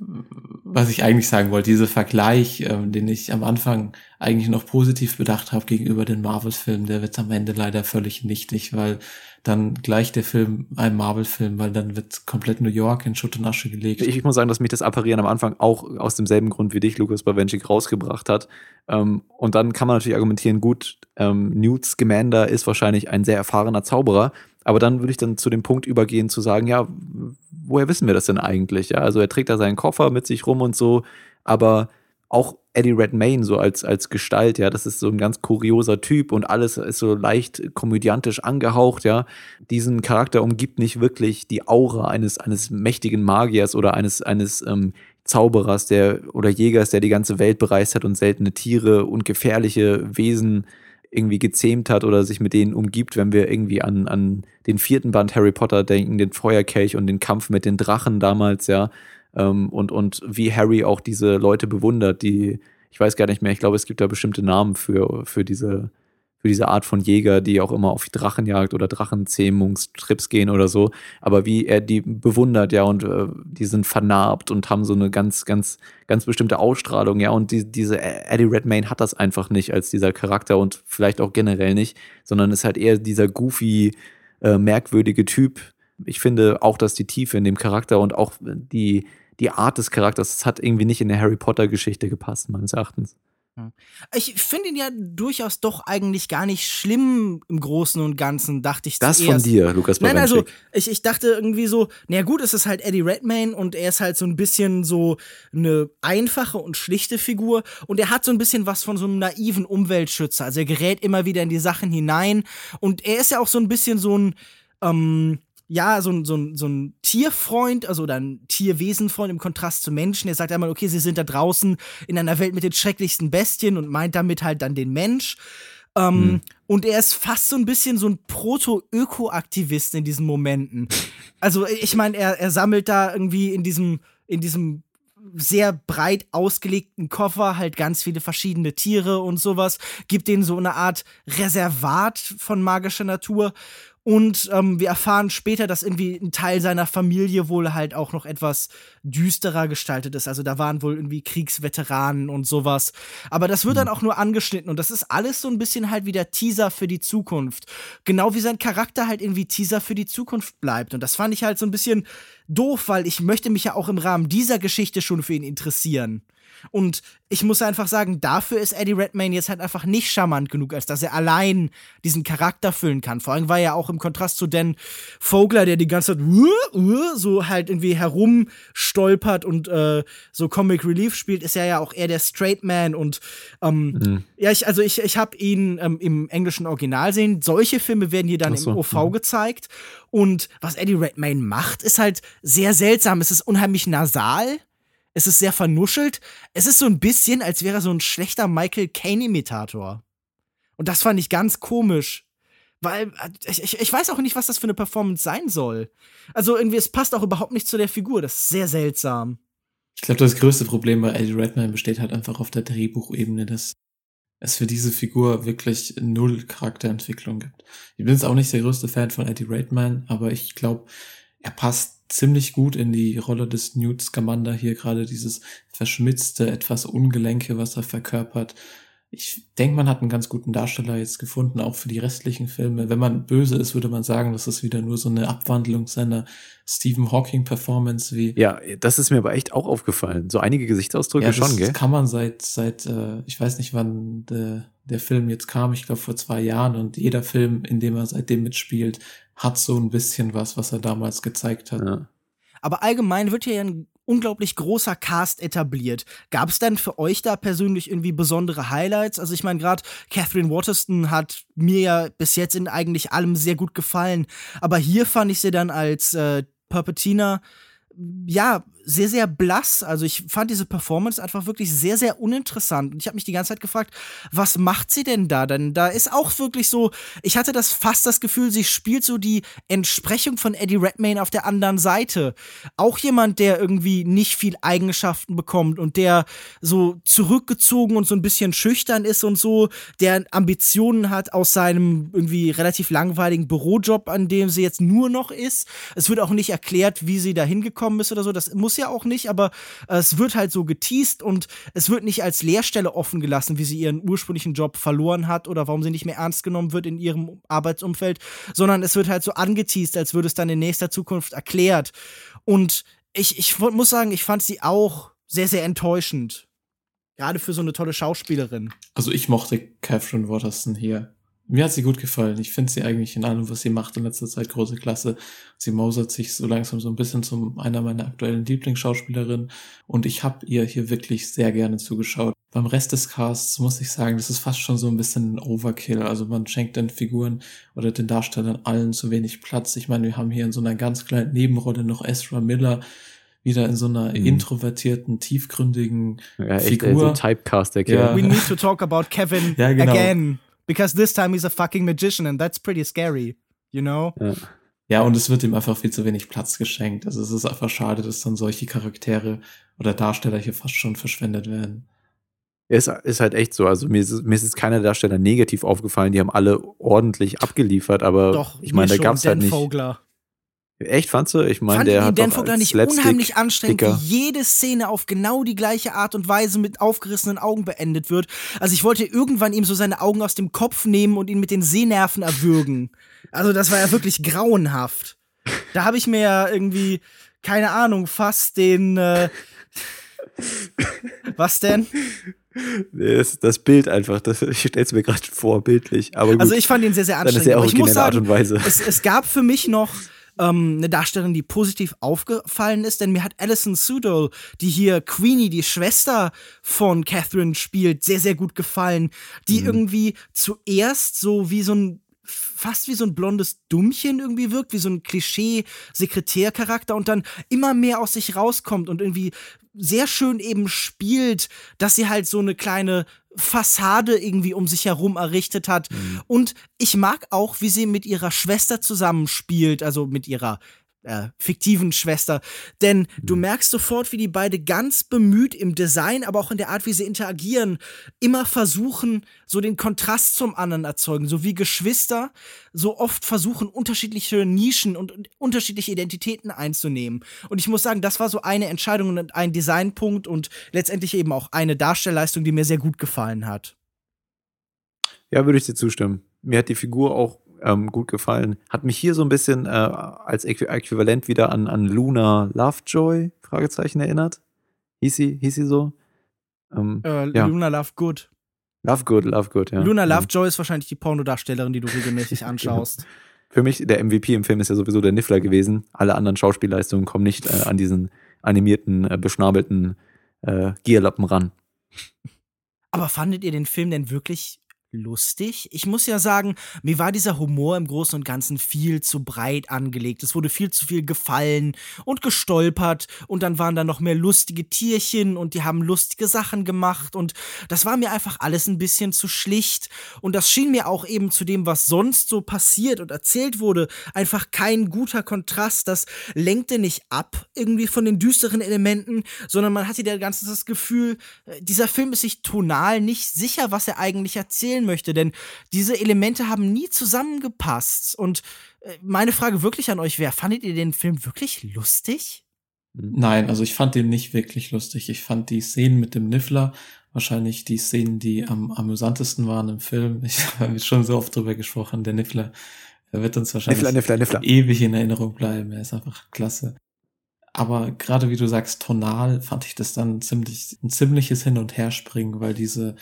was ich eigentlich sagen wollte, dieser Vergleich, ähm, den ich am Anfang eigentlich noch positiv bedacht habe gegenüber den Marvel-Filmen, der wird am Ende leider völlig nichtig, weil dann gleich der Film einem Marvel-Film, weil dann wird komplett New York in Schutt und Asche gelegt. Ich, ich muss sagen, dass mich das Apparieren am Anfang auch aus demselben Grund wie dich, Lukas Bawenschik, rausgebracht hat. Ähm, und dann kann man natürlich argumentieren, gut, ähm, Newt Scamander ist wahrscheinlich ein sehr erfahrener Zauberer, aber dann würde ich dann zu dem Punkt übergehen, zu sagen, ja, woher wissen wir das denn eigentlich? Ja, also er trägt da seinen Koffer mit sich rum und so, aber auch Eddie Redmayne so als, als Gestalt, ja, das ist so ein ganz kurioser Typ und alles ist so leicht komödiantisch angehaucht, ja. Diesen Charakter umgibt nicht wirklich die Aura eines, eines mächtigen Magiers oder eines, eines ähm, Zauberers, der oder Jägers, der die ganze Welt bereist hat und seltene Tiere und gefährliche Wesen irgendwie gezähmt hat oder sich mit denen umgibt, wenn wir irgendwie an, an den vierten Band Harry Potter denken, den Feuerkelch und den Kampf mit den Drachen damals, ja. Ähm, und, und wie Harry auch diese Leute bewundert, die, ich weiß gar nicht mehr, ich glaube, es gibt da bestimmte Namen für, für diese, für diese Art von Jäger, die auch immer auf Drachenjagd oder Drachenzähmungstrips gehen oder so. Aber wie er die bewundert, ja, und äh, die sind vernarbt und haben so eine ganz, ganz, ganz bestimmte Ausstrahlung, ja. Und die, diese Eddie Redmayne hat das einfach nicht als dieser Charakter und vielleicht auch generell nicht, sondern ist halt eher dieser goofy, äh, merkwürdige Typ. Ich finde auch, dass die Tiefe in dem Charakter und auch die, die Art des Charakters, das hat irgendwie nicht in der Harry Potter-Geschichte gepasst, meines Erachtens. Ich finde ihn ja durchaus doch eigentlich gar nicht schlimm im Großen und Ganzen, dachte ich Das zuerst. von dir, Lukas Nein, also ich, ich dachte irgendwie so, naja gut, es ist halt Eddie Redmayne und er ist halt so ein bisschen so eine einfache und schlichte Figur und er hat so ein bisschen was von so einem naiven Umweltschützer. Also er gerät immer wieder in die Sachen hinein und er ist ja auch so ein bisschen so ein, ähm, ja, so ein, so, ein, so ein Tierfreund, also oder ein Tierwesenfreund im Kontrast zu Menschen. Er sagt einmal, okay, sie sind da draußen in einer Welt mit den schrecklichsten Bestien und meint damit halt dann den Mensch. Ähm, Hm. Und er ist fast so ein bisschen so ein Proto-Öko-Aktivist in diesen Momenten. Also, ich meine, er, er sammelt da irgendwie in diesem, in diesem sehr breit ausgelegten Koffer halt ganz viele verschiedene Tiere und sowas, gibt denen so eine Art Reservat von magischer Natur. Und ähm, wir erfahren später, dass irgendwie ein Teil seiner Familie wohl halt auch noch etwas düsterer gestaltet ist. Also da waren wohl irgendwie Kriegsveteranen und sowas. Aber das wird dann auch nur angeschnitten und das ist alles so ein bisschen halt wie der Teaser für die Zukunft. Genau wie sein Charakter halt irgendwie Teaser für die Zukunft bleibt. Und das fand ich halt so ein bisschen doof, weil ich möchte mich ja auch im Rahmen dieser Geschichte schon für ihn interessieren. Und ich muss einfach sagen, dafür ist Eddie Redmayne jetzt halt einfach nicht charmant genug, als dass er allein diesen Charakter füllen kann. Vor allem war er auch im Kontrast zu Dan Vogler, der die ganze Zeit uh, uh, so halt irgendwie herumstolpert und äh, so Comic Relief spielt, ist er ja auch eher der Straight Man und ähm, mhm. ja, ich, also ich, ich habe ihn ähm, im englischen Original sehen. Solche Filme werden hier dann so, im OV mhm. gezeigt. Und was Eddie Redmayne macht, ist halt sehr seltsam. Es ist unheimlich nasal es ist sehr vernuschelt. Es ist so ein bisschen, als wäre er so ein schlechter Michael Caine-Imitator. Und das fand ich ganz komisch. Weil ich, ich, ich weiß auch nicht, was das für eine Performance sein soll. Also irgendwie, es passt auch überhaupt nicht zu der Figur. Das ist sehr seltsam. Ich glaube, das größte Problem bei Eddie Redmayne besteht halt einfach auf der Drehbuchebene, dass es für diese Figur wirklich null Charakterentwicklung gibt. Ich bin jetzt auch nicht der größte Fan von Eddie Redmayne, aber ich glaube, er passt ziemlich gut in die Rolle des Newt Scamander hier, gerade dieses verschmitzte, etwas Ungelenke, was er verkörpert. Ich denke, man hat einen ganz guten Darsteller jetzt gefunden, auch für die restlichen Filme. Wenn man böse ist, würde man sagen, das ist wieder nur so eine Abwandlung seiner Stephen Hawking Performance wie. Ja, das ist mir aber echt auch aufgefallen. So einige Gesichtsausdrücke ja, schon, gell? Das kann man seit, seit, äh, ich weiß nicht, wann der, der Film jetzt kam, ich glaube vor zwei Jahren und jeder Film, in dem er seitdem mitspielt, hat so ein bisschen was, was er damals gezeigt hat. Ja. Aber allgemein wird hier ja ein unglaublich großer Cast etabliert. Gab es denn für euch da persönlich irgendwie besondere Highlights? Also ich meine, gerade Catherine Waterston hat mir ja bis jetzt in eigentlich allem sehr gut gefallen. Aber hier fand ich sie dann als äh, Perpetina ja, sehr, sehr blass. Also ich fand diese Performance einfach wirklich sehr, sehr uninteressant. Und ich habe mich die ganze Zeit gefragt, was macht sie denn da? Denn da ist auch wirklich so, ich hatte das fast das Gefühl, sie spielt so die Entsprechung von Eddie Redmayne auf der anderen Seite. Auch jemand, der irgendwie nicht viel Eigenschaften bekommt und der so zurückgezogen und so ein bisschen schüchtern ist und so, der Ambitionen hat aus seinem irgendwie relativ langweiligen Bürojob, an dem sie jetzt nur noch ist. Es wird auch nicht erklärt, wie sie da hingekommen ist oder so. Das muss muss ja auch nicht, aber äh, es wird halt so geteased und es wird nicht als Leerstelle offen gelassen, wie sie ihren ursprünglichen Job verloren hat oder warum sie nicht mehr ernst genommen wird in ihrem Arbeitsumfeld, sondern es wird halt so angeteased, als würde es dann in nächster Zukunft erklärt. Und ich, ich muss sagen, ich fand sie auch sehr, sehr enttäuschend. Gerade für so eine tolle Schauspielerin. Also ich mochte Catherine Watterson hier mir hat sie gut gefallen. Ich finde sie eigentlich in allem, was sie macht in letzter Zeit, große Klasse. Sie mausert sich so langsam so ein bisschen zum einer meiner aktuellen Lieblingsschauspielerinnen und ich habe ihr hier wirklich sehr gerne zugeschaut. Beim Rest des Casts muss ich sagen, das ist fast schon so ein bisschen ein Overkill. Also man schenkt den Figuren oder den Darstellern allen zu wenig Platz. Ich meine, wir haben hier in so einer ganz kleinen Nebenrolle noch Ezra Miller, wieder in so einer mhm. introvertierten, tiefgründigen ja, echt, Figur. Ey, so Typecast, der ja. We need to talk about Kevin ja, genau. again. Because this time he's a fucking magician and that's pretty scary, you know? Ja. ja, und es wird ihm einfach viel zu wenig Platz geschenkt. Also es ist einfach schade, dass dann solche Charaktere oder Darsteller hier fast schon verschwendet werden. Es ist halt echt so. Also mir ist, mir ist jetzt keiner Darsteller negativ aufgefallen. Die haben alle ordentlich abgeliefert, aber Doch, ich meine, da gab es halt nicht. Vogler. Echt, fandst du? Ich meine, der hat Dan Vogler nicht unheimlich anstrengend, wie jede Szene auf genau die gleiche Art und Weise mit aufgerissenen Augen beendet wird. Also ich wollte irgendwann ihm so seine Augen aus dem Kopf nehmen und ihn mit den Sehnerven erwürgen. Also das war ja wirklich grauenhaft. Da habe ich mir ja irgendwie, keine Ahnung, fast den äh, Was denn? Das, das Bild einfach, das, ich stelle es mir gerade vor, bildlich. Aber gut, also ich fand ihn sehr, sehr anstrengend. Dann ist ja auch ich muss sagen, Art und Weise. Es, es gab für mich noch ähm, eine Darstellerin, die positiv aufgefallen ist, denn mir hat Alison Sudol, die hier Queenie, die Schwester von Catherine spielt, sehr, sehr gut gefallen. Die mhm. irgendwie zuerst so wie so ein fast wie so ein blondes Dummchen irgendwie wirkt, wie so ein Klischee-Sekretärcharakter und dann immer mehr aus sich rauskommt und irgendwie sehr schön eben spielt, dass sie halt so eine kleine Fassade irgendwie um sich herum errichtet hat. Mhm. Und ich mag auch, wie sie mit ihrer Schwester zusammenspielt, also mit ihrer äh, fiktiven Schwester. Denn mhm. du merkst sofort, wie die beide ganz bemüht im Design, aber auch in der Art, wie sie interagieren, immer versuchen, so den Kontrast zum anderen erzeugen. So wie Geschwister so oft versuchen, unterschiedliche Nischen und unterschiedliche Identitäten einzunehmen. Und ich muss sagen, das war so eine Entscheidung und ein Designpunkt und letztendlich eben auch eine Darstellleistung, die mir sehr gut gefallen hat. Ja, würde ich dir zustimmen. Mir hat die Figur auch ähm, gut gefallen. Hat mich hier so ein bisschen äh, als Äquivalent wieder an, an Luna Lovejoy, Fragezeichen, erinnert. Hieß sie, hieß sie so? Ähm, Äh, ja. Luna Lovegood. Lovegood, Lovegood, ja. Luna Ja. Lovejoy ist wahrscheinlich die Pornodarstellerin, die du regelmäßig anschaust. Für mich, der MVP im Film ist ja sowieso der Niffler gewesen. Alle anderen Schauspielleistungen kommen nicht äh, an diesen animierten, äh, beschnabelten äh, Gierlappen ran. Aber fandet ihr den Film denn wirklich lustig? Ich muss ja sagen, mir war dieser Humor im Großen und Ganzen viel zu breit angelegt. Es wurde viel zu viel gefallen und gestolpert und dann waren da noch mehr lustige Tierchen und die haben lustige Sachen gemacht und das war mir einfach alles ein bisschen zu schlicht und das schien mir auch eben zu dem, was sonst so passiert und erzählt wurde, einfach kein guter Kontrast. Das lenkte nicht ab irgendwie von den düsteren Elementen, sondern man hatte der ganze das Gefühl, äh, dieser Film ist sich tonal nicht sicher, was er eigentlich erzählen möchte, denn diese Elemente haben nie zusammengepasst. Und äh, meine Frage wirklich an euch wäre, fandet ihr den Film wirklich lustig? Nein, also ich fand den nicht wirklich lustig. Ich fand die Szenen mit dem Niffler wahrscheinlich die Szenen, die am amüsantesten waren im Film. Ich habe schon so oft drüber gesprochen. Der Niffler, er wird uns wahrscheinlich Niffler, Niffler, Niffler. ewig in Erinnerung bleiben. Er ist einfach klasse. Aber gerade wie du sagst, tonal fand ich das dann ziemlich, ein ziemliches Hin- und Herspringen, weil diese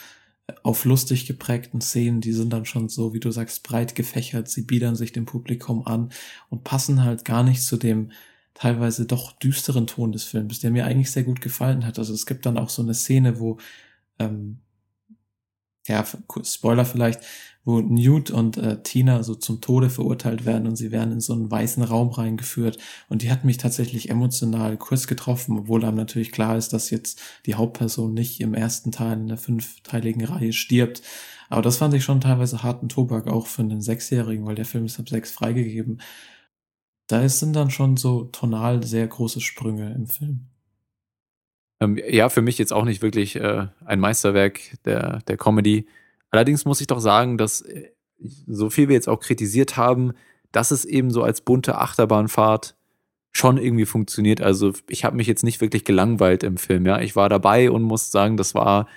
auf lustig geprägten Szenen, die sind dann schon so, wie du sagst, breit gefächert, sie biedern sich dem Publikum an und passen halt gar nicht zu dem teilweise doch düsteren Ton des Films, der mir eigentlich sehr gut gefallen hat. Also es gibt dann auch so eine Szene, wo, ähm, ja, Spoiler vielleicht, wo Newt und äh, Tina so zum Tode verurteilt werden und sie werden in so einen weißen Raum reingeführt. Und die hat mich tatsächlich emotional kurz getroffen, obwohl einem natürlich klar ist, dass jetzt die Hauptperson nicht im ersten Teil in der fünfteiligen Reihe stirbt. Aber das fand ich schon teilweise harten Tobak, auch für einen Sechsjährigen, weil der Film ist ab sechs freigegeben. Da sind dann schon so tonal sehr große Sprünge im Film. Ähm, ja, für mich jetzt auch nicht wirklich äh, ein Meisterwerk der, der Comedy. Allerdings muss ich doch sagen, dass äh, so viel wir jetzt auch kritisiert haben, dass es eben so als bunte Achterbahnfahrt schon irgendwie funktioniert. Also ich habe mich jetzt nicht wirklich gelangweilt im Film. Ja, ich war dabei und muss sagen, das war,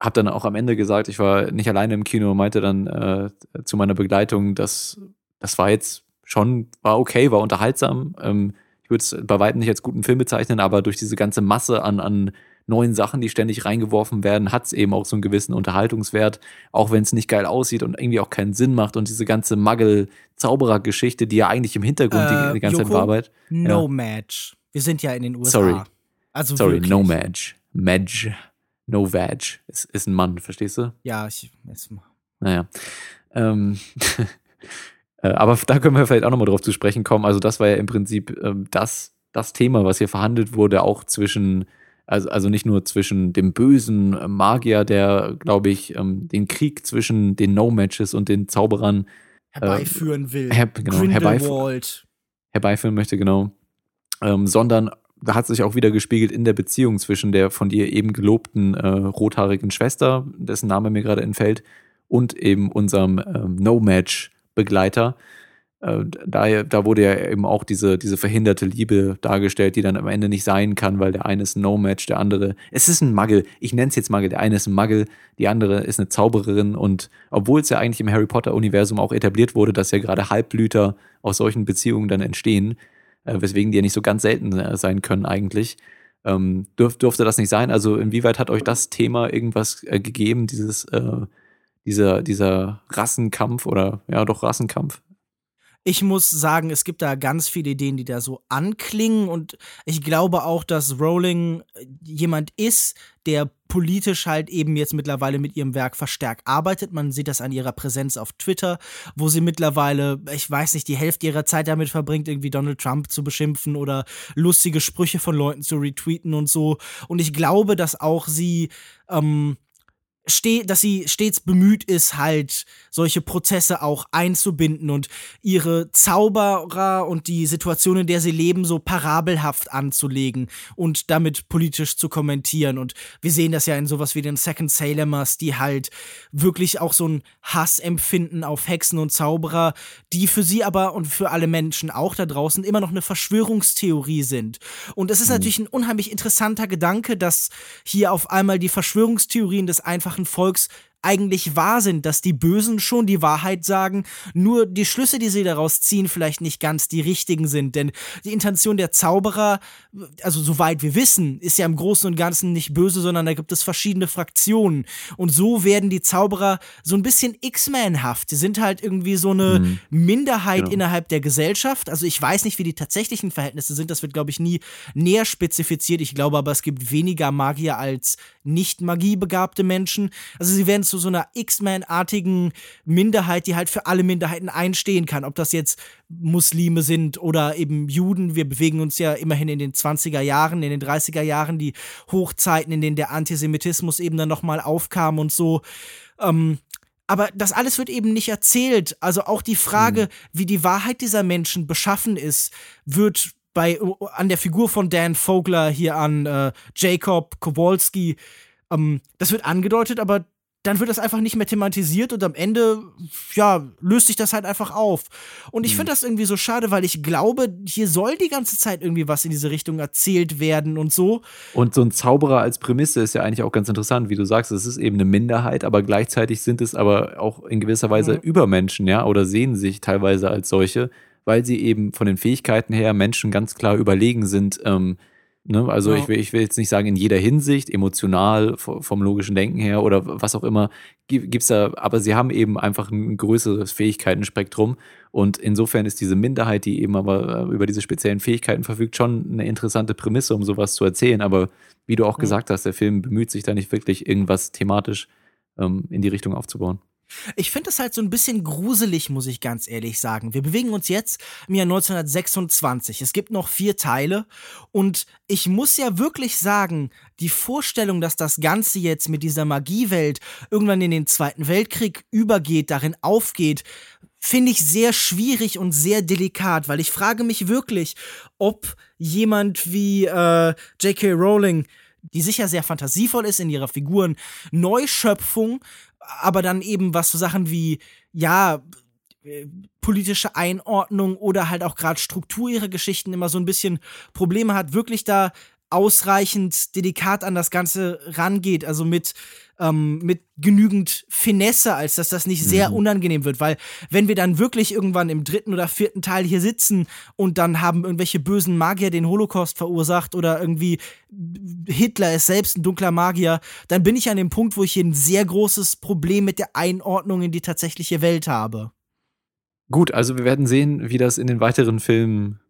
habe dann auch am Ende gesagt, ich war nicht alleine im Kino und meinte dann äh, zu meiner Begleitung, dass das war jetzt schon war okay, war unterhaltsam. Ähm, ich würde es bei weitem nicht als guten Film bezeichnen, aber durch diese ganze Masse an, an neuen Sachen, die ständig reingeworfen werden, hat es eben auch so einen gewissen Unterhaltungswert, auch wenn es nicht geil aussieht und irgendwie auch keinen Sinn macht und diese ganze Muggel-Zauberer-Geschichte, die ja eigentlich im Hintergrund die, die ganze Zeit Äh, Joko, bearbeitet. No ja. Match. Wir sind ja in den USA. Sorry. Also Sorry, wirklich. no Madge. Madge. No Vag. Ist, ist ein Mann, verstehst du? Ja, ich. Jetzt, Naja. Ähm, äh, aber da können wir vielleicht auch nochmal drauf zu sprechen kommen. Also, das war ja im Prinzip ähm, das, das Thema, was hier verhandelt wurde, auch zwischen, also, also nicht nur zwischen dem bösen Magier, der, glaube ich, ähm, den Krieg zwischen den No-Matches und den Zauberern herbeiführen will. Her genau, herbeiführen, Grindelwald. herbeiführen möchte, genau. Ähm, sondern da hat sich auch wieder gespiegelt in der Beziehung zwischen der von dir eben gelobten äh, rothaarigen Schwester, dessen Name mir gerade entfällt, und eben unserem ähm, No-Match-Begleiter. Äh, da, da wurde ja eben auch diese, diese verhinderte Liebe dargestellt, die dann am Ende nicht sein kann, weil der eine ist ein No-Match, der andere. Es ist ein Muggel. Ich nenne es jetzt Muggel. Der eine ist ein Muggel, die andere ist eine Zaubererin. Und obwohl es ja eigentlich im Harry Potter-Universum auch etabliert wurde, dass ja gerade Halbblüter aus solchen Beziehungen dann entstehen, äh, weswegen die ja nicht so ganz selten äh, sein können eigentlich. Ähm, dürf, durfte das nicht sein? Also inwieweit hat euch das Thema irgendwas äh, gegeben, dieses, äh, dieser, dieser Rassenkampf oder ja doch Rassenkampf? Ich muss sagen, es gibt da ganz viele Ideen, die da so anklingen und ich glaube auch, dass Rowling jemand ist, der politisch halt eben jetzt mittlerweile mit ihrem Werk verstärkt arbeitet. Man sieht das an ihrer Präsenz auf Twitter, wo sie mittlerweile, ich weiß nicht, die Hälfte ihrer Zeit damit verbringt, irgendwie Donald Trump zu beschimpfen oder lustige Sprüche von Leuten zu retweeten und so. Und ich glaube, dass auch sie ähm, ste dass sie stets bemüht ist, halt solche Prozesse auch einzubinden und ihre Zauberer und die Situation, in der sie leben, so parabelhaft anzulegen und damit politisch zu kommentieren. Und wir sehen das ja in sowas wie den Second Salemers, die halt wirklich auch so ein Hass empfinden auf Hexen und Zauberer, die für sie aber und für alle Menschen auch da draußen immer noch eine Verschwörungstheorie sind. Und es ist mhm. natürlich ein unheimlich interessanter Gedanke, dass hier auf einmal die Verschwörungstheorien des einfachen Volks eigentlich wahr sind, dass die Bösen schon die Wahrheit sagen, nur die Schlüsse, die sie daraus ziehen, vielleicht nicht ganz die richtigen sind. Denn die Intention der Zauberer, also soweit wir wissen, ist ja im Großen und Ganzen nicht böse, sondern da gibt es verschiedene Fraktionen. Und so werden die Zauberer so ein bisschen X-Men-haft. Sie sind halt irgendwie so eine mhm. Minderheit genau. innerhalb der Gesellschaft. Also ich weiß nicht, wie die tatsächlichen Verhältnisse sind. Das wird, glaube ich, nie näher spezifiziert. Ich glaube aber, es gibt weniger Magier als nicht magiebegabte Menschen. Also sie werden zu so einer X-Men-artigen Minderheit, die halt für alle Minderheiten einstehen kann. Ob das jetzt Muslime sind oder eben Juden. Wir bewegen uns ja immerhin in den 20er Jahren, in den 30er Jahren, die Hochzeiten, in denen der Antisemitismus eben dann nochmal aufkam und so. Ähm, aber das alles wird eben nicht erzählt. Also auch die Frage, mhm. wie die Wahrheit dieser Menschen beschaffen ist, wird bei an der Figur von Dan Vogler hier an äh, Jacob Kowalski, ähm, das wird angedeutet, aber dann wird das einfach nicht mehr thematisiert und am Ende, ja, löst sich das halt einfach auf. Und ich mhm. finde das irgendwie so schade, weil ich glaube, hier soll die ganze Zeit irgendwie was in diese Richtung erzählt werden und so. Und so ein Zauberer als Prämisse ist ja eigentlich auch ganz interessant, wie du sagst, es ist eben eine Minderheit, aber gleichzeitig sind es aber auch in gewisser Weise mhm. Übermenschen, ja, oder sehen sich teilweise als solche, weil sie eben von den Fähigkeiten her Menschen ganz klar überlegen sind, ähm, Ne? Also ja. ich, will, ich will jetzt nicht sagen in jeder Hinsicht, emotional, vom logischen Denken her oder was auch immer, gibt's da, aber sie haben eben einfach ein größeres Fähigkeitenspektrum. Und insofern ist diese Minderheit, die eben aber äh, über diese speziellen Fähigkeiten verfügt, schon eine interessante Prämisse, um sowas zu erzählen. Aber wie du auch ja. gesagt hast, der Film bemüht sich da nicht wirklich, irgendwas thematisch ähm, in die Richtung aufzubauen. Ich finde es halt so ein bisschen gruselig, muss ich ganz ehrlich sagen. Wir bewegen uns jetzt im Jahr 1926. Es gibt noch vier Teile und ich muss ja wirklich sagen, die Vorstellung, dass das Ganze jetzt mit dieser Magiewelt irgendwann in den Zweiten Weltkrieg übergeht, darin aufgeht, finde ich sehr schwierig und sehr delikat, weil ich frage mich wirklich, ob jemand wie äh, J.K. Rowling die sicher sehr fantasievoll ist in ihrer Figuren, Neuschöpfung aber dann eben was so Sachen wie, ja, äh, politische Einordnung oder halt auch gerade Struktur ihrer Geschichten immer so ein bisschen Probleme hat, wirklich da ausreichend delikat an das Ganze rangeht, also mit ähm, mit genügend Finesse, als dass das nicht sehr mhm. unangenehm wird. Weil wenn wir dann wirklich irgendwann im dritten oder vierten Teil hier sitzen und dann haben irgendwelche bösen Magier den Holocaust verursacht oder irgendwie Hitler ist selbst ein dunkler Magier, dann bin ich an dem Punkt, wo ich hier ein sehr großes Problem mit der Einordnung in die tatsächliche Welt habe. Gut, also wir werden sehen, wie das in den weiteren Filmen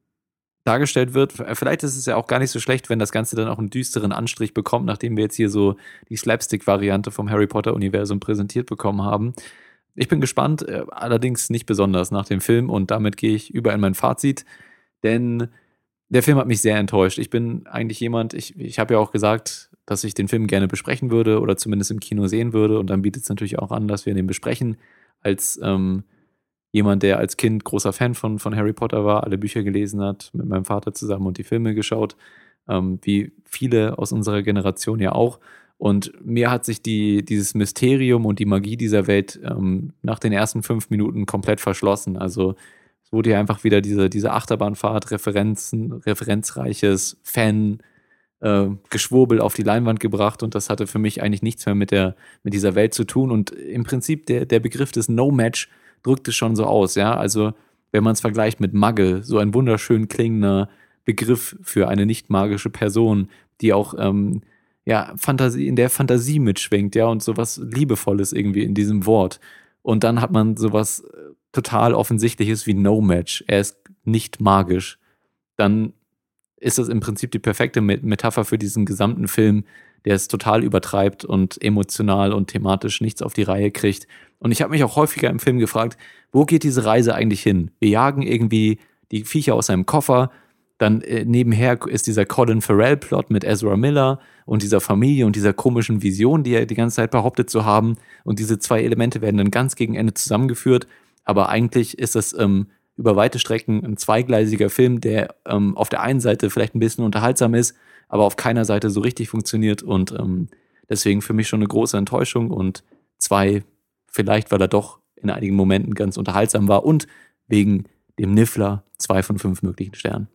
dargestellt wird. Vielleicht ist es ja auch gar nicht so schlecht, wenn das Ganze dann auch einen düsteren Anstrich bekommt, nachdem wir jetzt hier so die Slapstick-Variante vom Harry Potter-Universum präsentiert bekommen haben. Ich bin gespannt, äh, allerdings nicht besonders nach dem Film und damit gehe ich über in mein Fazit, denn der Film hat mich sehr enttäuscht. Ich bin eigentlich jemand, ich, ich habe ja auch gesagt, dass ich den Film gerne besprechen würde oder zumindest im Kino sehen würde und dann bietet es natürlich auch an, dass wir den besprechen als ähm, jemand, der als Kind großer Fan von, von Harry Potter war, alle Bücher gelesen hat, mit meinem Vater zusammen und die Filme geschaut, ähm, wie viele aus unserer Generation ja auch. Und mir hat sich die, dieses Mysterium und die Magie dieser Welt ähm, nach den ersten fünf Minuten komplett verschlossen. Also es wurde ja einfach wieder diese, diese Achterbahnfahrt, Referenzen, referenzreiches Fan, äh, Geschwurbel auf die Leinwand gebracht und das hatte für mich eigentlich nichts mehr mit, der, mit dieser Welt zu tun. Und im Prinzip der, der Begriff des No-Match drückt es schon so aus, ja. Also, wenn man es vergleicht mit Magge, so ein wunderschön klingender Begriff für eine nicht magische Person, die auch ähm, ja, Fantasie, in der Fantasie mitschwingt, ja, und sowas Liebevolles irgendwie in diesem Wort. Und dann hat man sowas äh, total Offensichtliches wie No Match. Er ist nicht magisch. Dann ist das im Prinzip die perfekte Metapher für diesen gesamten Film, der es total übertreibt und emotional und thematisch nichts auf die Reihe kriegt. Und ich habe mich auch häufiger im Film gefragt, wo geht diese Reise eigentlich hin? Wir jagen irgendwie die Viecher aus seinem Koffer, dann äh, nebenher ist dieser Colin Farrell-Plot mit Ezra Miller und dieser Familie und dieser komischen Vision, die er die ganze Zeit behauptet zu haben. Und diese zwei Elemente werden dann ganz gegen Ende zusammengeführt. Aber eigentlich ist das ähm, über weite Strecken ein zweigleisiger Film, der ähm, auf der einen Seite vielleicht ein bisschen unterhaltsam ist, aber auf keiner Seite so richtig funktioniert und ähm, deswegen für mich schon eine große Enttäuschung und zwei, vielleicht weil er doch in einigen Momenten ganz unterhaltsam war und wegen dem Niffler zwei von fünf möglichen Sternen.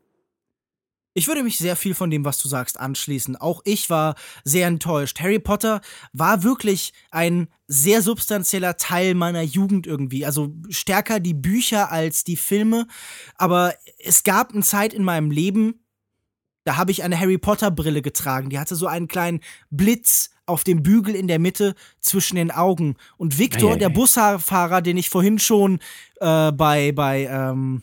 Ich würde mich sehr viel von dem, was du sagst, anschließen. Auch ich war sehr enttäuscht. Harry Potter war wirklich ein sehr substanzieller Teil meiner Jugend irgendwie. Also stärker die Bücher als die Filme. Aber es gab eine Zeit in meinem Leben, da habe ich eine Harry Potter Brille getragen. Die hatte so einen kleinen Blitz auf dem Bügel in der Mitte zwischen den Augen. Und Victor, der. Busfahrer, den ich vorhin schon äh, bei, bei ähm,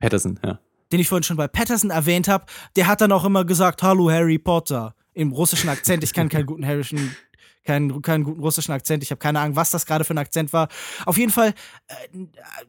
Patterson, ja. den ich vorhin schon bei Patterson erwähnt habe, der hat dann auch immer gesagt, hallo Harry Potter. Im russischen Akzent. Ich kann keinen guten harrischen, keinen, keinen guten russischen Akzent. Ich habe keine Ahnung, was das gerade für ein Akzent war. Auf jeden Fall äh,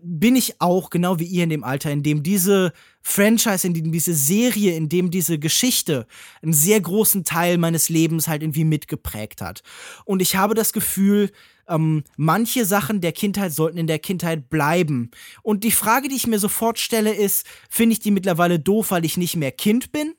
bin ich auch, genau wie ihr in dem Alter, in dem diese Franchise, in dem diese Serie, in dem diese Geschichte einen sehr großen Teil meines Lebens halt irgendwie mitgeprägt hat. Und ich habe das Gefühl, ähm, manche Sachen der Kindheit sollten in der Kindheit bleiben. Und die Frage, die ich mir sofort stelle, ist, finde ich die mittlerweile doof, weil ich nicht mehr Kind bin?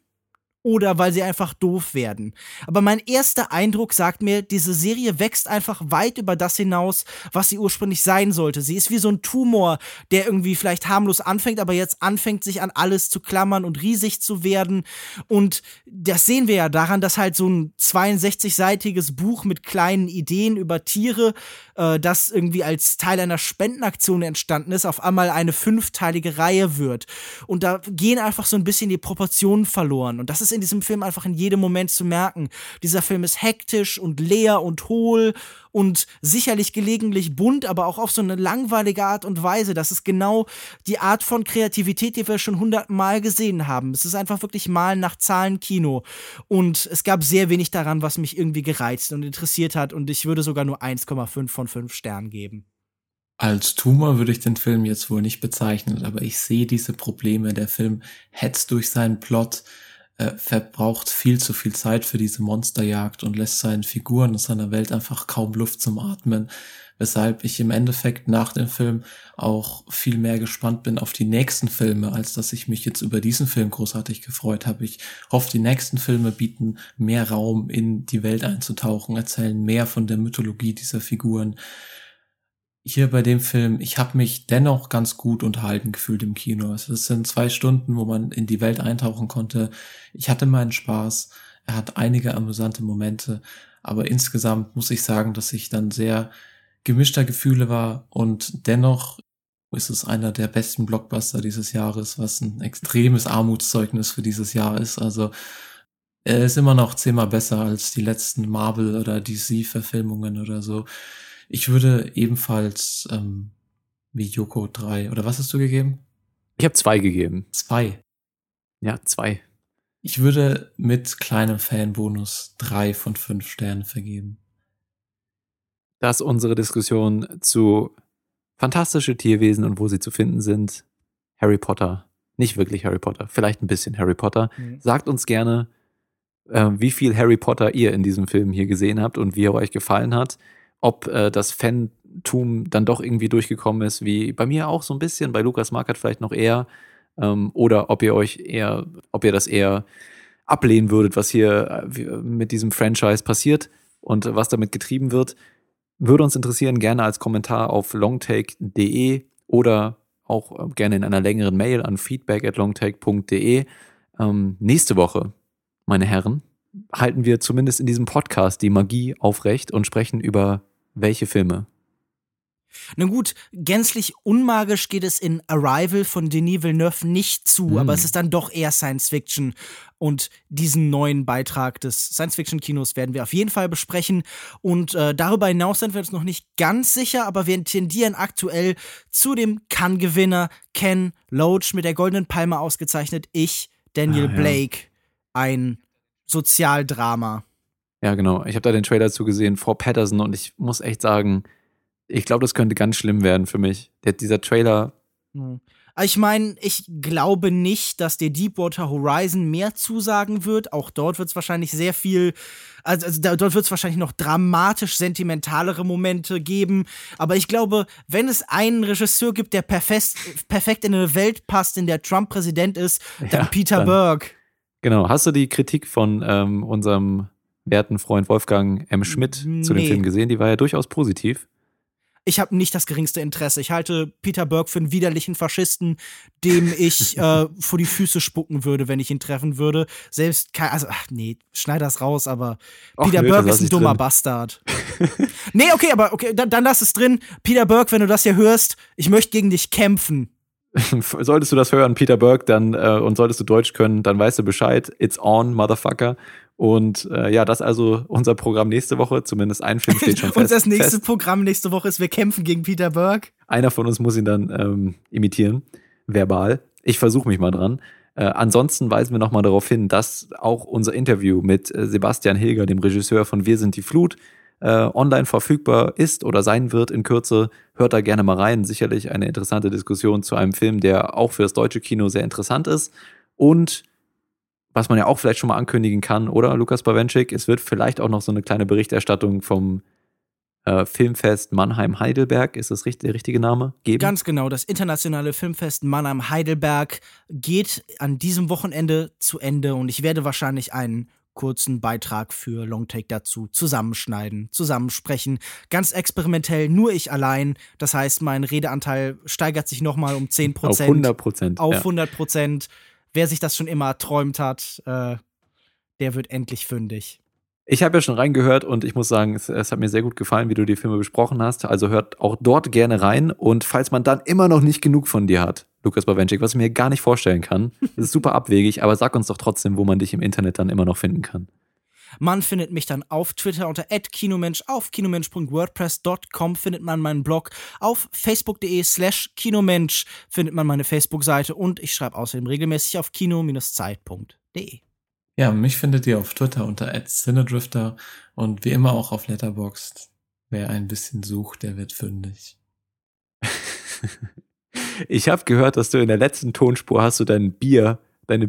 Oder weil sie einfach doof werden. Aber mein erster Eindruck sagt mir, diese Serie wächst einfach weit über das hinaus, was sie ursprünglich sein sollte. Sie ist wie so ein Tumor, der irgendwie vielleicht harmlos anfängt, aber jetzt anfängt, sich an alles zu klammern und riesig zu werden. Und das sehen wir ja daran, dass halt so ein 62-seitiges Buch mit kleinen Ideen über Tiere, äh, das irgendwie als Teil einer Spendenaktion entstanden ist, auf einmal eine fünfteilige Reihe wird. Und da gehen einfach so ein bisschen die Proportionen verloren. Und das ist in diesem Film einfach in jedem Moment zu merken. Dieser Film ist hektisch und leer und hohl und sicherlich gelegentlich bunt, aber auch auf so eine langweilige Art und Weise. Das ist genau die Art von Kreativität, die wir schon hundertmal gesehen haben. Es ist einfach wirklich Malen nach Zahlen Kino. Und es gab sehr wenig daran, was mich irgendwie gereizt und interessiert hat. Und ich würde sogar nur 1,5 von 5 Sternen geben. Als Tumor würde ich den Film jetzt wohl nicht bezeichnen, aber ich sehe diese Probleme. Der Film hetzt durch seinen Plot, äh, verbraucht viel zu viel Zeit für diese Monsterjagd und lässt seinen Figuren und seiner Welt einfach kaum Luft zum Atmen, weshalb ich im Endeffekt nach dem Film auch viel mehr gespannt bin auf die nächsten Filme, als dass ich mich jetzt über diesen Film großartig gefreut habe. Ich hoffe, die nächsten Filme bieten mehr Raum in die Welt einzutauchen, erzählen mehr von der Mythologie dieser Figuren hier bei dem Film, ich habe mich dennoch ganz gut unterhalten gefühlt im Kino. Also es sind zwei Stunden, wo man in die Welt eintauchen konnte. Ich hatte meinen Spaß. Er hat einige amüsante Momente, aber insgesamt muss ich sagen, dass ich dann sehr gemischter Gefühle war und dennoch ist es einer der besten Blockbuster dieses Jahres, was ein extremes Armutszeugnis für dieses Jahr ist. Also er ist immer noch zehnmal besser als die letzten Marvel oder DC-Verfilmungen oder so. Ich würde ebenfalls ähm, wie Yoko drei oder was hast du gegeben? Ich habe zwei gegeben. Zwei. Ja, zwei. Ich würde mit kleinem Fanbonus drei von fünf Sternen vergeben. Das ist unsere Diskussion zu fantastische Tierwesen und wo sie zu finden sind. Harry Potter. Nicht wirklich Harry Potter, vielleicht ein bisschen Harry Potter. Mhm. Sagt uns gerne, äh, wie viel Harry Potter ihr in diesem Film hier gesehen habt und wie er euch gefallen hat. Ob äh, das Fantum dann doch irgendwie durchgekommen ist, wie bei mir auch so ein bisschen, bei Lukas Markert vielleicht noch eher. Ähm, oder ob ihr euch eher, ob ihr das eher ablehnen würdet, was hier äh, mit diesem Franchise passiert und was damit getrieben wird. Würde uns interessieren, gerne als Kommentar auf longtake.de oder auch äh, gerne in einer längeren Mail an feedback at longtake.de. Ähm, nächste Woche, meine Herren, halten wir zumindest in diesem Podcast die Magie aufrecht und sprechen über welche Filme. Na gut, gänzlich unmagisch geht es in Arrival von Denis Villeneuve nicht zu, Mm. aber es ist dann doch eher Science Fiction. Und diesen neuen Beitrag des Science-Fiction-Kinos werden wir auf jeden Fall besprechen. Und äh, darüber hinaus sind wir uns noch nicht ganz sicher, aber wir tendieren aktuell zu dem Cannes-Gewinner Ken Loach mit der Goldenen Palme ausgezeichnet. Ich, Daniel Ah, ja. Blake, ein Sozialdrama. Ja, genau. Ich habe da den Trailer zugesehen vor Patterson und ich muss echt sagen, ich glaube, das könnte ganz schlimm werden für mich. Der, dieser Trailer, Hm. Ich meine, ich glaube nicht, dass der Deepwater Horizon mehr zusagen wird. Auch dort wird es wahrscheinlich sehr viel, also, also dort wird es wahrscheinlich noch dramatisch sentimentalere Momente geben. Aber ich glaube, wenn es einen Regisseur gibt, der perfekt, perfekt in eine Welt passt, in der Trump Präsident ist, dann Ja, Peter dann- Berg. genau. Hast du die Kritik von ähm, unserem werten Freund Wolfgang M. Schmidt zu dem Nee. Film gesehen? Die war ja durchaus positiv. ich habe nicht das geringste Interesse. Ich halte Peter Burke für einen widerlichen Faschisten, dem ich äh, vor die Füße spucken würde, wenn ich ihn treffen würde. Selbst, kein, also, ach nee, schneid das raus, aber Och, Peter nö, Burke ist ein dummer drin. Bastard. nee, okay, aber okay, dann, dann lass es drin. Peter Burke, wenn du das hier hörst, ich möchte gegen dich kämpfen. solltest du das hören, Peter Burke, dann äh, und solltest du Deutsch können, dann weißt du Bescheid. It's on, Motherfucker. Und äh, ja, das ist also unser Programm nächste Woche. Zumindest ein Film steht schon fest. Und das nächste fest. Programm nächste Woche ist, wir kämpfen gegen Peter Burke. Einer von uns muss ihn dann ähm, imitieren, verbal. Ich versuche mich mal dran. Äh, ansonsten weisen wir nochmal darauf hin, dass auch unser Interview mit äh, Sebastian Hilger, dem Regisseur von Wir sind die Flut, äh, online verfügbar ist oder sein wird in Kürze. Hört da gerne mal rein. Sicherlich eine interessante Diskussion zu einem Film, der auch für das deutsche Kino sehr interessant ist. Und was man ja auch vielleicht schon mal ankündigen kann, oder Lukas Bawenschik, es wird vielleicht auch noch so eine kleine Berichterstattung vom äh, Filmfest Mannheim-Heidelberg, ist das richtig, der richtige Name, geben. Ganz genau, das internationale Filmfest Mannheim-Heidelberg geht an diesem Wochenende zu Ende und ich werde wahrscheinlich einen kurzen Beitrag für Longtake dazu zusammenschneiden, zusammensprechen. Ganz experimentell, nur ich allein. Das heißt, mein Redeanteil steigert sich nochmal um 10 Auf Prozent. 100 Prozent. Auf ja. 100 Prozent. Wer sich das schon immer erträumt hat, äh, der wird endlich fündig. Ich habe ja schon reingehört und ich muss sagen, es, es hat mir sehr gut gefallen, wie du die Filme besprochen hast. Also hört auch dort gerne rein. Und falls man dann immer noch nicht genug von dir hat, Lukas Bawenschik, was ich mir gar nicht vorstellen kann, das ist super abwegig, aber sag uns doch trotzdem, wo man dich im Internet dann immer noch finden kann. Man findet mich dann auf Twitter unter @kinomensch, auf kinomensch.wordpress.com findet man meinen Blog, auf facebook.de slash kinomensch findet man meine Facebook-Seite und ich schreibe außerdem regelmäßig auf kino-zeit.de. Ja, mich findet ihr auf Twitter unter @cinedrifter und wie immer auch auf Letterboxd. Wer ein bisschen sucht, der wird fündig. Ich habe gehört, dass du in der letzten Tonspur hast du dein Bier, deine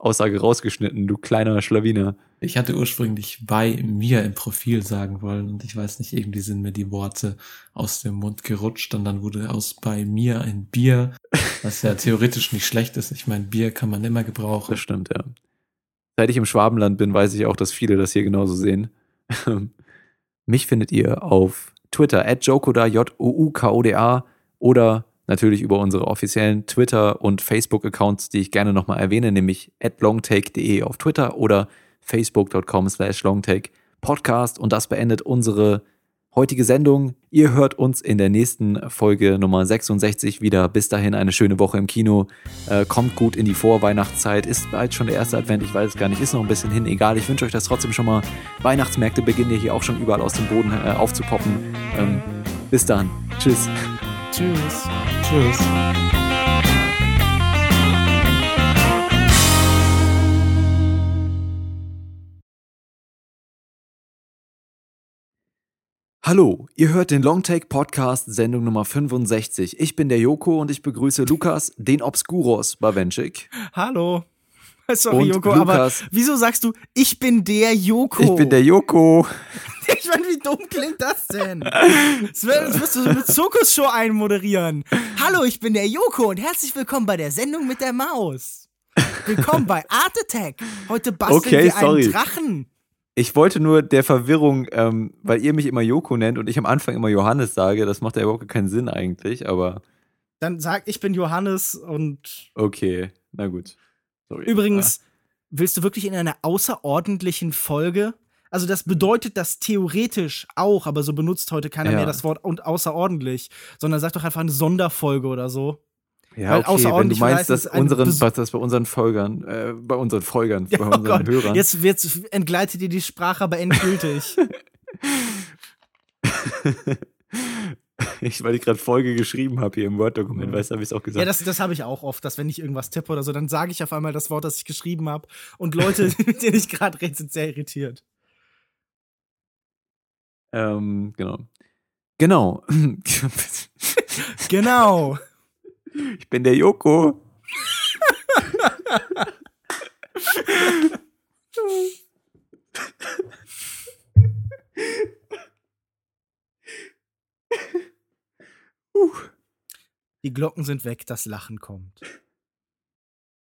Bieraussage rausgeschnitten, du kleiner Schlawiner. Ich hatte ursprünglich bei mir im Profil sagen wollen und ich weiß nicht, irgendwie sind mir die Worte aus dem Mund gerutscht und dann wurde aus bei mir ein Bier, was ja theoretisch nicht schlecht ist. Ich meine, Bier kann man immer gebrauchen. Das stimmt, ja. Seit ich im Schwabenland bin, weiß ich auch, dass viele das hier genauso sehen. Mich findet ihr auf Twitter at Jokoda, J-O-U-K-O-D-A oder natürlich über unsere offiziellen Twitter- und Facebook-Accounts, die ich gerne nochmal erwähne, nämlich at longtake.de auf Twitter oder facebook.com slash longtake Podcast. Und das beendet unsere heutige Sendung. Ihr hört uns in der nächsten Folge Nummer 66 wieder. Bis dahin eine schöne Woche im Kino. Äh, kommt gut in die Vorweihnachtszeit. Ist bald schon der erste Advent. Ich weiß es gar nicht. Ist noch ein bisschen hin. Egal. Ich wünsche euch das trotzdem schon mal. Weihnachtsmärkte beginnen ja hier auch schon überall aus dem Boden äh, aufzupoppen. Ähm, bis dann. Tschüss. Tschüss. Tschüss. Hallo, ihr hört den Longtake Podcast, Sendung Nummer 65. Ich bin der Joko und ich begrüße Lukas, den Obskuros Bawenschik. Hallo. Sorry, Und Joko, Lukas. aber wieso sagst du, ich bin der Joko? Ich bin der Joko. Ich meine, wie dumm klingt das denn? Das wirst du so eine Zirkusshow einmoderieren. Hallo, ich bin der Joko und herzlich willkommen bei der Sendung mit der Maus. Willkommen bei Art Attack. Heute basteln Okay, wir sorry. einen Drachen. Ich wollte nur der Verwirrung, ähm, weil ihr mich immer Joko nennt und ich am Anfang immer Johannes sage, das macht ja überhaupt keinen Sinn eigentlich, aber Dann sag, ich bin Johannes und okay, na gut. Sorry. übrigens, willst du wirklich in einer außerordentlichen Folge? Also das bedeutet das theoretisch auch, aber so benutzt heute keiner Ja. mehr das Wort und außerordentlich, sondern sag doch einfach eine Sonderfolge oder so. Ja, Weil okay, wenn du meinst, dass, unseren, was das bei unseren Folgern, äh, bei unseren Folgern, Ja, bei oh unseren Gott, Hörern. jetzt, jetzt entgleitet dir die Sprache aber endgültig. ich, weil ich gerade Folge geschrieben habe hier im Word-Dokument, weißt du, habe ich es auch gesagt. ja, das, das habe ich auch oft, dass wenn ich irgendwas tippe oder so, dann sage ich auf einmal das Wort, das ich geschrieben habe. Und Leute, mit denen ich gerade rede, sind sehr irritiert. ähm, genau. Genau. Genau. ich bin der Joko. Die Glocken sind weg, das Lachen kommt.